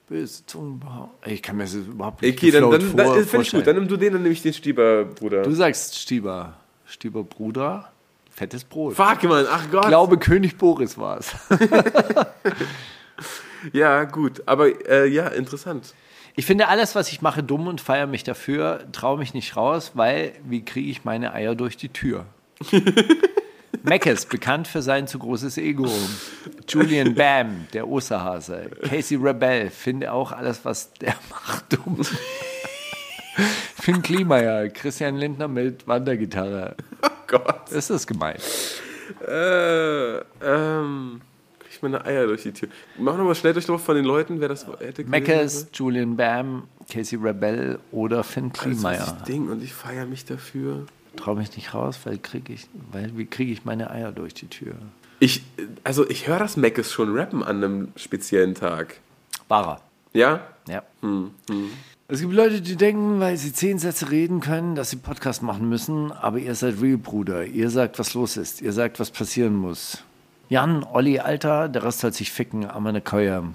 Böse Zungen behaupten. Ich kann mir das überhaupt nicht okay, dann, dann, vor- dann finde ich gut. Dann nimm du den, dann nehme ich den Stieber, Bruder. Du sagst Stieber. Stieber Bruder, fettes Brot. Fuck, Mann, ach Gott. Ich glaube, König Boris war es. ja, gut, aber äh, ja, interessant. Ich finde alles, was ich mache, dumm und feiere mich dafür, traue mich nicht raus, weil wie kriege ich meine Eier durch die Tür? Meckes, bekannt für sein zu großes Ego. Julian Bam, der Osterhase. Casey Rebel, finde auch alles, was der macht, dumm. Finn Klimayer, Christian Lindner mit Wandergitarre. Oh Gott. Ist das gemeint? Äh, ähm, ich meine Eier durch die Tür. Mach nochmal schnell durch von den Leuten, wer das hätte. Meckes, Julian Bam, Casey Rebel oder Finn Das ist Klimayer. das Ding und ich feiere mich dafür. Traue mich nicht raus, weil krieg ich, weil wie kriege ich meine Eier durch die Tür? Ich, also ich höre das Meckes schon rappen an einem speziellen Tag. Wahrer. Ja? Ja. Es gibt Leute, die denken, weil sie zehn Sätze reden können, dass sie Podcast machen müssen, aber ihr seid Real Bruder. Ihr sagt, was los ist. Ihr sagt, was passieren muss. Jan, Olli, Alter, der Rest soll sich ficken, aber eine Keue.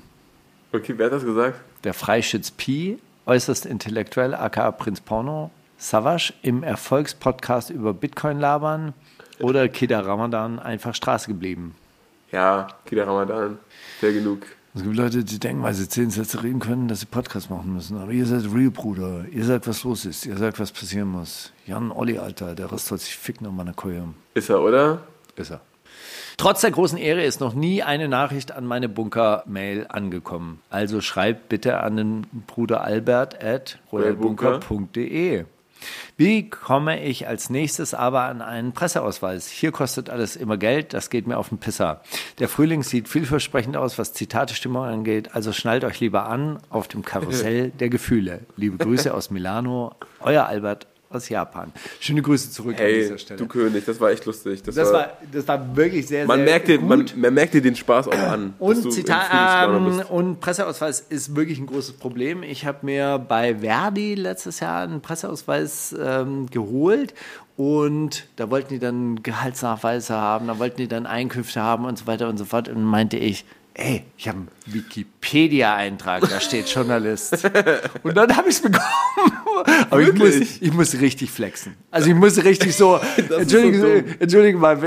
Okay, wer hat das gesagt? Der Freischütz Pi, äußerst intellektuell, aka Prinz Porno. Savage im Erfolgspodcast über Bitcoin labern. Oder Kida Ramadan einfach Straße geblieben. Ja, Kida Ramadan. Fair genug. Es gibt Leute, die denken, weil sie zehn Sätze reden können, dass sie Podcast machen müssen. Aber ihr seid Real, Bruder. Ihr sagt, was los ist. Ihr sagt, was passieren muss. Jan, Olli, Alter, der Rest soll sich ficken um meine Keule. Ist er, oder? Ist er. Trotz der großen Ehre ist noch nie eine Nachricht an meine Bunker-Mail angekommen. Also schreibt bitte an den Bruder Albert at royalbunker.de. Wie komme ich als nächstes aber an einen Presseausweis? Hier kostet alles immer Geld, das geht mir auf den Pisser. Der Frühling sieht vielversprechend aus, was Zitatestimmung angeht, also schnallt euch lieber an auf dem Karussell der Gefühle. Liebe Grüße aus Milano, euer Albert aus Japan. Schöne Grüße zurück an Hey, dieser Stelle. du König, das war echt lustig. Das, das, war, war, das war wirklich sehr, man, sehr merkt dir, gut. man, man merkt dir den Spaß auch an. Und, Zitat, ähm, und Presseausweis ist wirklich ein großes Problem. Ich habe mir bei Verdi letztes Jahr einen Presseausweis ähm, geholt und da wollten die dann Gehaltsnachweise haben, da wollten die dann Einkünfte haben und so weiter und so fort. Und meinte ich, ey, ich habe einen Wikipedia-Eintrag, da steht Journalist. und dann habe ich es bekommen. Aber ich muss, ich muss richtig flexen. Also ich muss richtig so, entschuldigen, so entschuldigen, mal,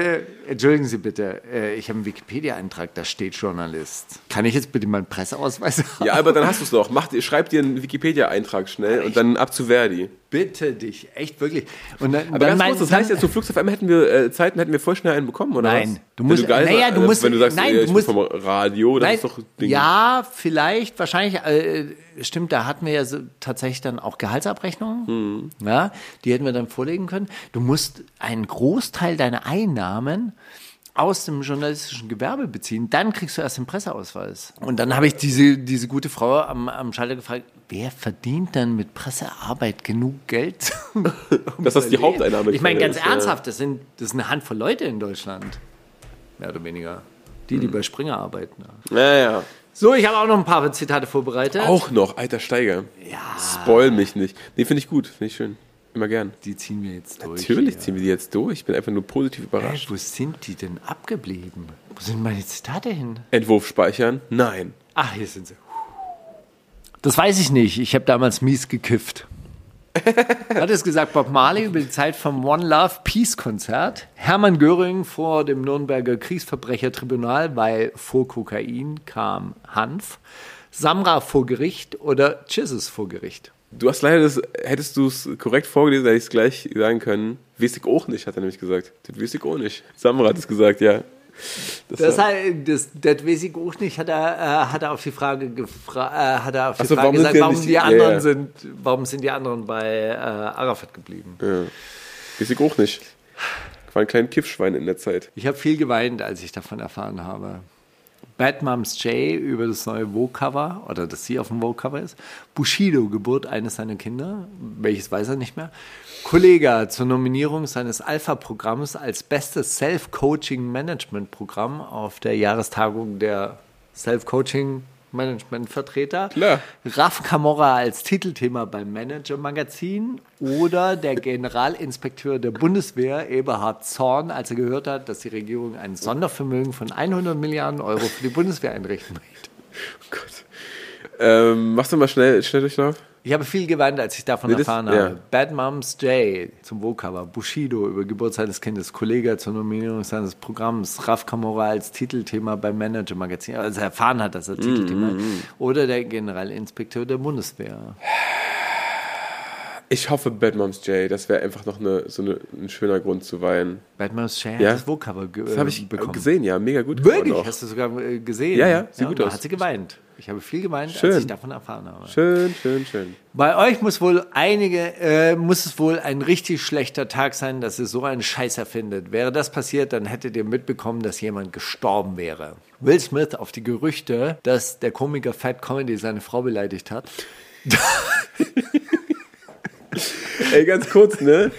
entschuldigen Sie bitte, äh, ich habe einen Wikipedia-Eintrag, da steht Journalist. Kann ich jetzt bitte meinen Presseausweis haben? Ja, aber dann hast du es doch. Mach, schreib dir einen Wikipedia-Eintrag schnell und dann ab zu Verdi. Bitte dich, echt wirklich. Und dann, Aber dann ganz kurz, das heißt ja, zu Flux FM hätten wir äh, Zeiten, hätten wir voll schnell einen bekommen, oder Nein, was? du Wenn musst- geil naja, sa- du äh, musst- Wenn du sagst, nein, äh, du ich bin musst- vom Radio, das Nein, ist doch Ding. ja, vielleicht, wahrscheinlich, äh, stimmt, da hatten wir ja so, tatsächlich dann auch Gehaltsabrechnungen. Hm. Ja, die hätten wir dann vorlegen können. Du musst einen Großteil deiner Einnahmen aus dem journalistischen Gewerbe beziehen, dann kriegst du erst den Presseausweis. Und dann habe ich diese, diese gute Frau am, am Schalter gefragt, wer verdient dann mit Pressearbeit genug Geld? um das zu die? Haupteinnahme Ich meine, ganz ist, ernsthaft, das sind, das ist eine Handvoll Leute in Deutschland. Mehr oder weniger. Die, die Hm. bei Springer arbeiten. Ja, ja. So, ich habe auch noch ein paar Zitate vorbereitet. Auch noch, alter Steiger. Ja. Spoil mich nicht. Nee, finde ich gut, finde ich schön. Immer gern. Die ziehen wir jetzt durch. Natürlich hier. ziehen wir die jetzt durch. Ich bin einfach nur positiv überrascht. wo sind die denn abgeblieben? Wo sind meine Zitate hin? Entwurf speichern? Nein. Ach, hier sind sie. Das weiß ich nicht. Ich habe damals mies gekifft. Hat es gesagt, Bob Marley über die Zeit vom One Love Peace Konzert. Hermann Göring vor dem Nürnberger Kriegsverbrechertribunal, weil vor Kokain kam Hanf. Samra vor Gericht oder Jesus vor Gericht? Du hast leider das, hättest du es korrekt vorgelesen, hätte ich es gleich sagen können. Ich auch nicht, hat er nämlich gesagt. Das ich auch nicht. Samra hat es gesagt, ja. Das, war- heißt, das, das weiß ich auch nicht, hat er, äh, hat er auf die Frage, gefra äh, hat er auf die Ach so, Frage warum sind gesagt, die warum nicht- die ja, anderen ja. sind, warum sind die anderen bei äh, Arafat geblieben? Weiß ich auch nicht. Ich war ein kleines Kiffschwein in der Zeit. Ich habe viel geweint, als ich davon erfahren habe. Bad Moms J über das neue Vogue-Cover, oder dass sie auf dem Vogue-Cover ist. Bushido, Geburt eines seiner Kinder, welches weiß er nicht mehr. Kollega zur Nominierung seines Alpha-Programms als bestes Self-Coaching-Management-Programm auf der Jahrestagung der Self-Coaching-Management-Vertreter. Klar. Raf Camorra als Titelthema beim Manager-Magazin oder der Generalinspekteur der Bundeswehr, Eberhard Zorn, als er gehört hat, dass die Regierung ein Sondervermögen von 100 Milliarden Euro für die Bundeswehr einrichten möchte. Oh Gott. Ähm, machst du mal schnell, schnell Durchlauf? Ich habe viel geweint, als ich davon Nee, das- erfahren ja. habe. Bad Moms J zum Vocover, Bushido über Geburt seines Kindes, Kollege zur Nominierung seines Programms, Raf Kamora als Titelthema beim Manager-Magazin, also erfahren hat, dass er Titelthema Mm, oder der Generalinspekteur der Bundeswehr. Ich hoffe Bad Moms J, das wäre einfach noch eine, so eine, ein schöner Grund zu weinen. Bad Moms J Ja. hat das Vocover ge Das habe ich äh, bekommen. gesehen, ja, mega gut. Wirklich? Hast du sogar äh, gesehen? Ja, ja, sieht gut da aus. Hat sie geweint. Ich habe viel geweint, Schön. als ich davon erfahren habe. Schön, schön, schön. Bei euch muss wohl einige, äh, muss es wohl ein richtig schlechter Tag sein, dass ihr so einen Scheiß erfindet. Wäre das passiert, dann hättet ihr mitbekommen, dass jemand gestorben wäre. Will Smith auf die Gerüchte, dass der Komiker Fat Comedy seine Frau beleidigt hat. Ey, ganz kurz, ne?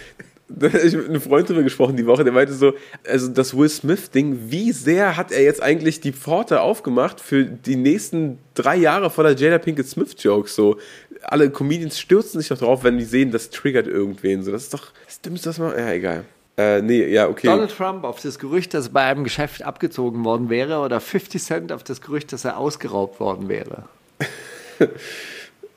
Ich habe mit einem Freund drüber gesprochen die Woche, der meinte so, also das Will Smith-Ding, wie sehr hat er jetzt eigentlich die Pforte aufgemacht für die nächsten drei Jahre voller Jada Pinkett Smith-Jokes? So, alle Comedians stürzen sich doch drauf, wenn die sehen, das triggert irgendwen. So, das ist doch das Dümmste, was man. Ja, egal. Äh, nee, ja, okay. Donald Trump auf das Gerücht, dass er bei einem Geschäft abgezogen worden wäre oder 50 Cent auf das Gerücht, dass er ausgeraubt worden wäre.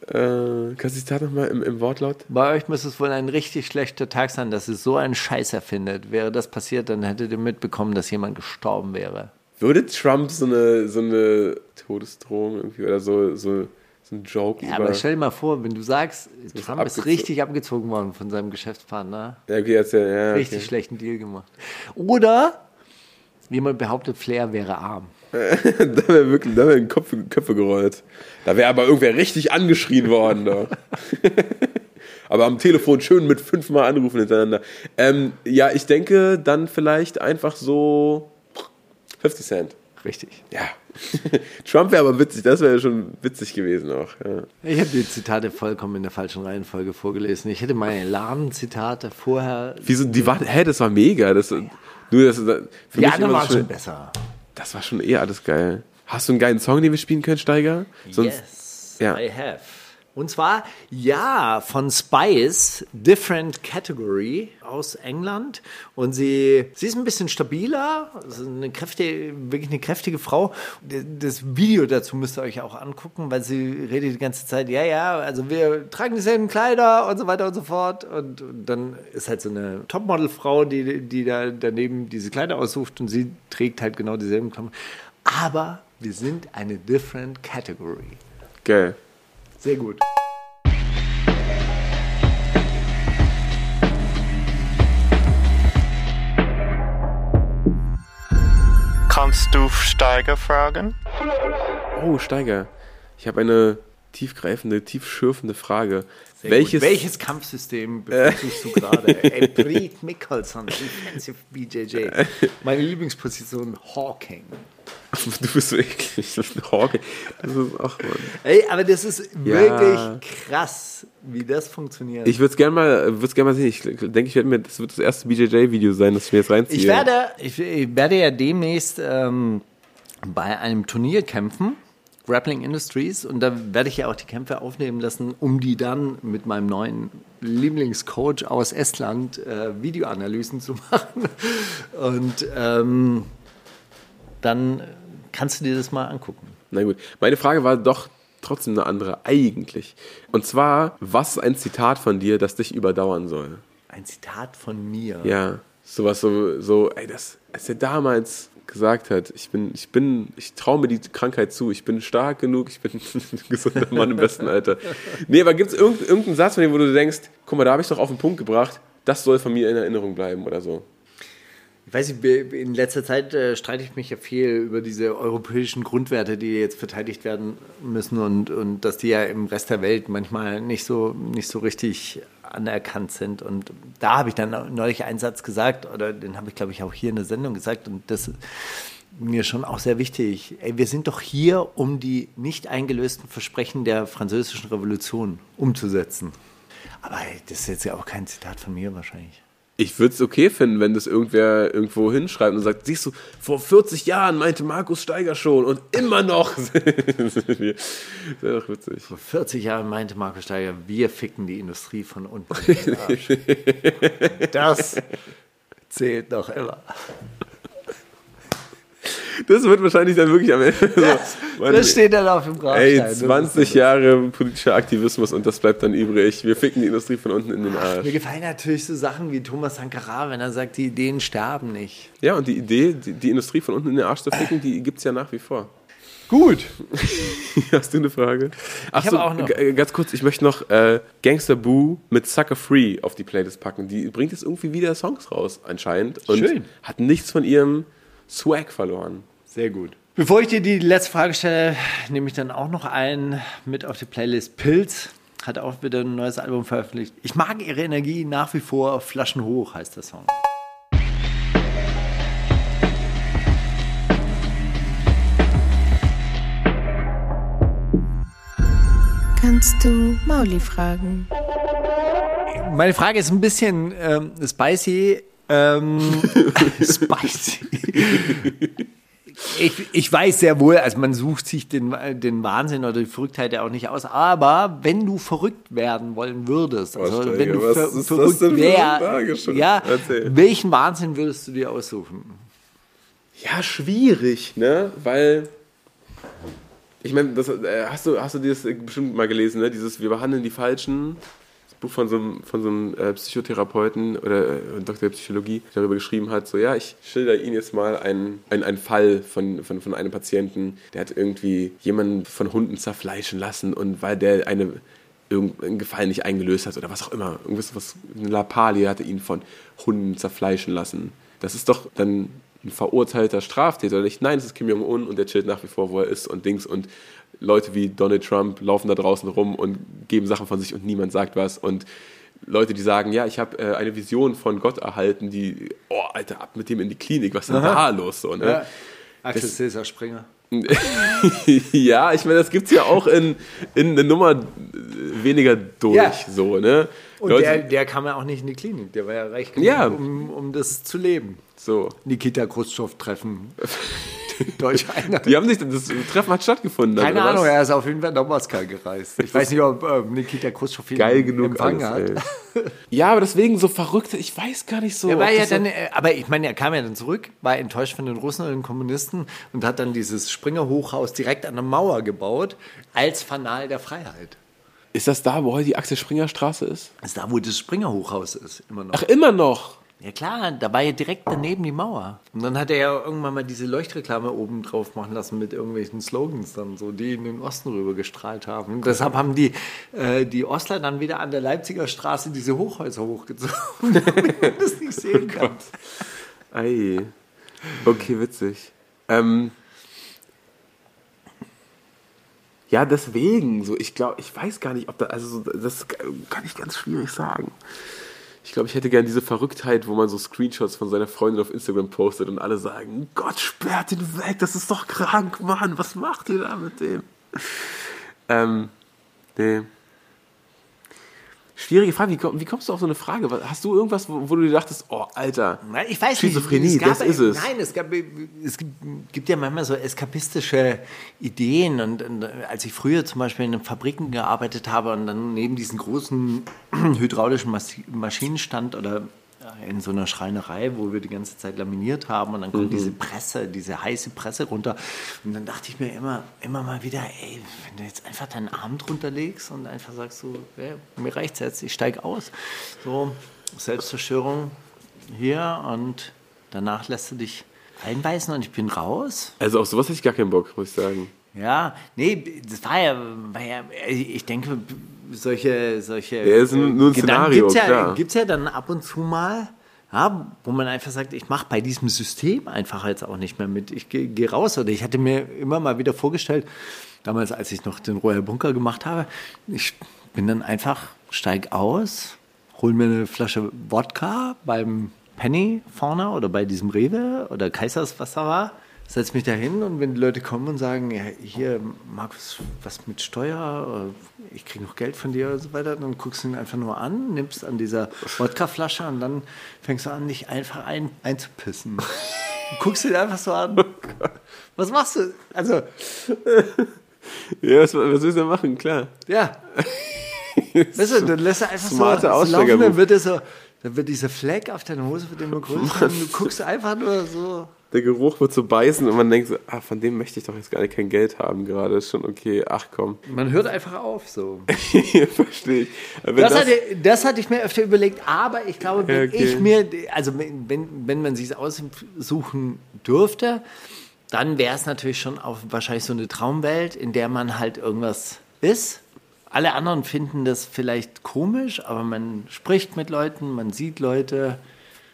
Äh, kannst du Tat nochmal im, im Wortlaut? Bei euch muss es wohl ein richtig schlechter Tag sein, dass ihr so einen Scheiß erfindet. Wäre das passiert, dann hättet ihr mitbekommen, dass jemand gestorben wäre. Würde Trump so eine, so eine Todesdrohung irgendwie oder so, so, so ein Joke Ja, aber stell dir mal vor, wenn du sagst, Trump ist richtig abgezogen worden von seinem Geschäftspartner, ja, okay, jetzt, ja, ja, richtig okay. schlechten Deal gemacht. Oder jemand behauptet, Flair wäre arm. Da wäre wirklich, da wären Köpfe, Köpfe gerollt. Da wäre aber irgendwer richtig angeschrien worden. Da. aber am Telefon schön mit fünfmal anrufen hintereinander. Ähm, ja, ich denke dann vielleicht einfach so 50 Cent. Richtig. Ja. Trump wäre aber witzig, das wäre schon witzig gewesen auch. Ja. Ich habe die Zitate vollkommen in der falschen Reihenfolge vorgelesen. Ich hätte meine Laden-Zitate vorher. Wieso, die waren, hä, das war mega. Das, nur das, für Die mich waren so schon besser. Das war schon eher alles geil. Hast du einen geilen Song, den wir spielen können, Steiger? Sonst, yes, ja. I have. Und zwar, ja, von Spice, Different Category aus England. Und sie, sie ist ein bisschen stabiler, eine kräftige, wirklich eine kräftige Frau. Das Video dazu müsst ihr euch auch angucken, weil sie redet die ganze Zeit, ja, ja, also wir tragen dieselben Kleider und so weiter und so fort. Und, und dann ist halt so eine Topmodel-Frau, die, die da daneben diese Kleider aussucht und sie trägt halt genau dieselben Klamotten. Aber wir sind eine Different Category. Geil. Sehr gut. Kannst du Steiger fragen? Oh, Steiger. Ich habe eine tiefgreifende, tiefschürfende Frage. Sehr Welches, Gut. Welches Kampfsystem bevorzugst du gerade? Ey, Preet Mickelson, Defensive BJJ. Meine Lieblingsposition, Hawking. Du bist so eklig. Das ist, ach Mann. Ey, aber das ist Ja. wirklich krass, wie das funktioniert. Ich würde es gerne mal, würd's gern mal sehen. Ich denke, ich werde mir, das wird das erste BJJ-Video sein, das ich mir jetzt reinziehe. Ich werde, ich, ich werde ja demnächst ähm, bei einem Turnier kämpfen, Grappling Industries, und da werde ich ja auch die Kämpfe aufnehmen lassen, um die dann mit meinem neuen Lieblingscoach aus Estland äh, Videoanalysen zu machen. Und ähm, dann kannst du dir das mal angucken. Na gut. Meine Frage war doch trotzdem eine andere, eigentlich. Und zwar, was ist ein Zitat von dir, das dich überdauern soll? Ein Zitat von mir. Ja. Sowas so, so, ey, das ist ja damals, gesagt hat. Ich bin, ich bin, ich traue mir die Krankheit zu. Ich bin stark genug. Ich bin ein gesunder Mann im besten Alter. Nee, aber gibt es irgendeinen, irgendeinen Satz von dem, wo du denkst, guck mal, da habe ich doch auf den Punkt gebracht. Das soll von mir in Erinnerung bleiben oder so. Ich weiß nicht, in letzter Zeit äh, streite ich mich ja viel über diese europäischen Grundwerte, die jetzt verteidigt werden müssen und, und dass die ja im Rest der Welt manchmal nicht so, nicht so richtig anerkannt sind. Und da habe ich dann neulich einen Satz gesagt, oder den habe ich, glaube ich, auch hier in der Sendung gesagt, und das ist mir schon auch sehr wichtig. Ey, wir sind doch hier, um die nicht eingelösten Versprechen der französischen Revolution umzusetzen. Aber ey, das ist jetzt ja auch kein Zitat von mir wahrscheinlich. Ich würde es okay finden, wenn das irgendwer irgendwo hinschreibt und sagt, siehst du, vor 40 Jahren meinte Markus Steiger schon und immer noch. Wäre doch witzig. Vor 40 Jahren meinte Markus Steiger, wir ficken die Industrie von unten. in den Arsch. das zählt noch immer. Das wird wahrscheinlich dann wirklich am Ende so. Mann, Das steht dann auf dem Grabstein. Ey, Das ist 20 Jahre politischer Aktivismus und das bleibt dann übrig. Wir ficken die Industrie von unten in den Mir Arsch. gefallen natürlich so Sachen wie Thomas Sankara, wenn er sagt, die Ideen sterben nicht. Ja, und die Idee, die, die Industrie von unten in den Arsch zu ficken, die gibt es ja nach wie vor. Gut. Hast du eine Frage? Ach Ich so, habe auch noch. ganz kurz, ich möchte noch äh, Gangster Boo mit Sucker Free auf die Playlist packen. Die bringt jetzt irgendwie wieder Songs raus, anscheinend. Und Schön. hat nichts von ihrem Swag verloren. Sehr gut. Bevor ich dir die letzte Frage stelle, nehme ich dann auch noch einen mit auf die Playlist. Pilz hat auch wieder ein neues Album veröffentlicht. Ich mag ihre Energie nach wie vor. Flaschen hoch heißt der Song. Kannst du Mauli fragen? Meine Frage ist ein bisschen ähm, spicy. Ähm, spicy. Ich, ich weiß sehr wohl, also man sucht sich den, den Wahnsinn oder die Verrücktheit ja auch nicht aus, aber wenn du verrückt werden wollen würdest, also Steiger, wenn du ver verrückt denn für eine wär- Frage schon? ja, Erzähl. welchen Wahnsinn würdest du dir aussuchen? Ja, schwierig, ne? Weil. Ich meine, das, äh, hast, du, hast du das bestimmt mal gelesen, ne? Dieses Wir behandeln die Falschen. Buch von so einem, von so einem äh, Psychotherapeuten oder äh, Doktor der Psychologie, darüber geschrieben hat: so, ja, ich schilder Ihnen jetzt mal einen, einen, einen Fall von, von, von einem Patienten, der hat irgendwie jemanden von Hunden zerfleischen lassen und weil der eine irgendeinen Gefallen nicht eingelöst hat oder was auch immer. Irgendwas, was, eine Lappalie hatte ihn von Hunden zerfleischen lassen. Das ist doch dann ein verurteilter Straftäter oder nicht? Nein, es ist Kim Jong-un und der chillt nach wie vor, wo er ist und Dings und Leute wie Donald Trump laufen da draußen rum und geben Sachen von sich und niemand sagt was und Leute, die sagen, ja, ich habe äh, eine Vision von Gott erhalten, die, oh, Alter, ab mit dem in die Klinik, was ist denn da los? So, ne? Axel Cäsar Springer. ja, ich meine, das gibt es ja auch in, in eine Nummer weniger durch, Ja. so, ne? Und Leute, der, der kam ja auch nicht in die Klinik, der war ja reich genug, Ja. um, um das zu leben. so. Nikita Khrushchev treffen. Deutsche Einheit. Die haben sich, das Treffen hat stattgefunden. Keine Ahnung, was? er ist auf jeden Fall nach Moskau gereist. Ich weiß nicht, ob äh, Nikita Khrushchev ihn Geil genug empfangen alles, hat. ey. Ja, aber deswegen so verrückt, ich weiß gar nicht so. Er war ja dann, äh, aber ich meine, er kam ja dann zurück, war enttäuscht von den Russen und den Kommunisten und hat dann dieses Springer-Hochhaus direkt an der Mauer gebaut, als Fanal der Freiheit. ist das da, wo heute die Axel Springer Straße ist? Das ist da, wo das Springer-Hochhaus ist, immer noch. Ach, immer noch. Ja klar, da war ja direkt daneben die Mauer. Und dann hat er ja irgendwann mal diese Leuchtreklame oben drauf machen lassen mit irgendwelchen Slogans dann so, die in den Osten rüber gestrahlt haben. Und deshalb haben die, äh, die Ostler dann wieder an der Leipziger Straße diese Hochhäuser hochgezogen, damit man das nicht sehen kann. Ei. Okay, witzig. Ähm, ja, deswegen, so, ich glaube, ich weiß gar nicht, ob da, also, so, das kann ich ganz schwierig sagen. Ich glaube, ich hätte gern diese Verrücktheit, wo man so Screenshots von seiner Freundin auf Instagram postet und alle sagen, Gott, sperrt ihn weg, das ist doch krank, Mann, was macht ihr da mit dem? Ähm, nee. Schwierige Frage, wie, komm- wie kommst du auf so eine Frage? Hast du irgendwas, wo, wo du dir dachtest, oh, Alter, Ich weiß Schizophrenie, nicht. es das ist es. Nein, es, gab, es gibt, ja manchmal so eskapistische Ideen. Und, und als ich früher zum Beispiel in den Fabriken gearbeitet habe und dann neben diesen großen hydraulischen Mas Maschinen stand oder in so einer Schreinerei, wo wir die ganze Zeit laminiert haben und dann kommt diese Presse, diese heiße Presse runter. Und dann dachte ich mir immer, immer mal wieder, ey, wenn du jetzt einfach deinen Arm drunter legst und einfach sagst so, ey, mir reicht's jetzt, ich steig aus. So, Selbstzerstörung hier und danach lässt du dich einbeißen und ich bin raus. Also auf sowas hätte ich gar keinen Bock, muss ich sagen. Ja, nee, das war ja, war ja ich denke, solche, solche Ja, ist nur ein Gedanken Szenario, gibt's ja, klar. gibt's ja dann ab und zu mal, ja, wo man einfach sagt, ich mache bei diesem System einfach jetzt auch nicht mehr mit. Ich gehe geh raus. Oder ich hatte mir immer mal wieder vorgestellt, damals, als ich noch den Royal Bunker gemacht habe, ich bin dann einfach, steig aus, hol mir eine Flasche Wodka beim Penny vorne oder bei diesem Rewe oder Kaisers, was da war, setz mich da hin und wenn die Leute kommen und sagen, ja, hier, Markus, was mit Steuer, ich kriege noch Geld von dir und so weiter, dann guckst du ihn einfach nur an, nimmst an dieser Wodkaflasche und dann fängst du an, dich einfach ein, einzupissen. Du guckst ihn einfach so an. Was machst du? Also, Ja, was, was willst du machen? Klar. ja. Weißt du, dann lässt er einfach so, Smarte so laufen, Aussteigermove. dann wird er so, dann wird dieser Fleck auf deiner Hose wird immer größer und du guckst einfach nur so. Der Geruch wird so beißen und man denkt so, ah, von dem möchte ich doch jetzt gar nicht kein Geld haben gerade. Ist schon okay. Ach komm. Man hört einfach auf so. Verstehe ich. Das, das, hatte, das hatte ich mir öfter überlegt, aber ich glaube, wenn okay. ich mir, also wenn, wenn- wenn man sich aussuchen dürfte, dann wäre es natürlich schon auch wahrscheinlich so eine Traumwelt, in der man halt irgendwas ist. Alle anderen finden das vielleicht komisch, aber man spricht mit Leuten, man sieht Leute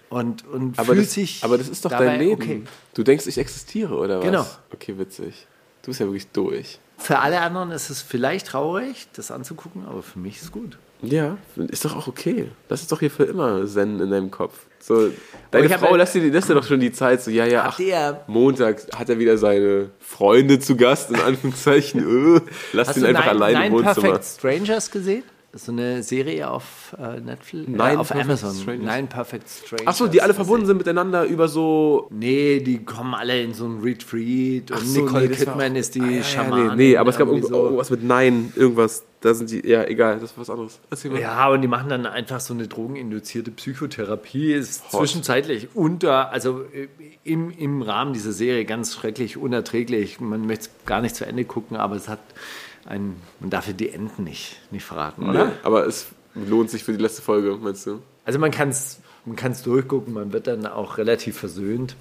und, und aber, fühlt das, sich. aber das ist doch dabei dein Leben. Okay. Du denkst, ich existiere, oder was? Genau. Okay, witzig. Du bist ja wirklich durch. Für alle anderen ist es vielleicht traurig, das anzugucken, aber für mich ist es gut. Ja, ist doch auch okay. Das ist doch hier für immer Zen in deinem Kopf. So, deine Frau lässt dir, lässt dir doch schon die Zeit, so, ja, ja, ach, ihr- Montag hat er wieder seine Freunde zu Gast, in Anführungszeichen. Öh, lass Hast ihn du einfach allein im Wohnzimmer. Perfect Strangers gesehen? So eine Serie auf äh, Netflix, äh, Nine auf Perfect Amazon. Strangers. Nine Perfect Strangers. Ach so, die alle verbunden sind miteinander über so. Nee, die kommen alle in so ein Retreat und so, Nicole nee, Kidman ist die Ah, ja, ja, Schamanin. Nee, nee, aber es gab irgendwie irgendwo- irgendwas mit Nein, irgendwas. Da sind die, ja, egal, das ist was anderes. Ja, und die machen dann einfach so eine drogeninduzierte Psychotherapie. Ist Hot. zwischenzeitlich unter, also äh, im, im Rahmen dieser Serie ganz schrecklich, unerträglich. Man möchte es gar nicht zu Ende gucken, aber es hat ein, man darf ja die Enden nicht, nicht verraten, oder? Nee, aber es lohnt sich für die letzte Folge, meinst du? Also man kann es man kann's durchgucken, man wird dann auch relativ versöhnt.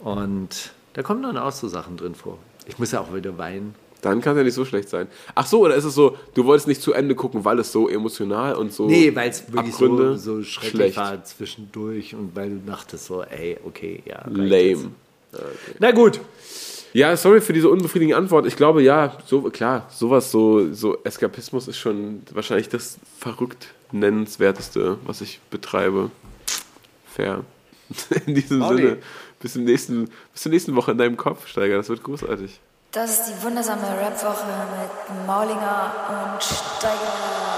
Und da kommen dann auch so Sachen drin vor. Ich muss ja auch wieder weinen. Dann kann es ja nicht so schlecht sein. Ach so, oder ist es so, du wolltest nicht zu Ende gucken, weil es so emotional und so. Nee, weil es wirklich so, Abgründe so schrecklich schlecht. war zwischendurch und weil du dachtest so, ey, okay, ja. Lame. jetzt. Na gut. Ja, sorry für diese unbefriedigende Antwort. Ich glaube, ja, so klar, sowas, so, so Eskapismus ist schon wahrscheinlich das verrückt nennenswerteste, was ich betreibe. Fair. In diesem Pauli. Sinne, bis, zum nächsten, bis zur nächsten Woche in deinem Kopf, Steiger. Das wird großartig. Das ist die wundersame Rapwoche mit Maulinger und Steiger.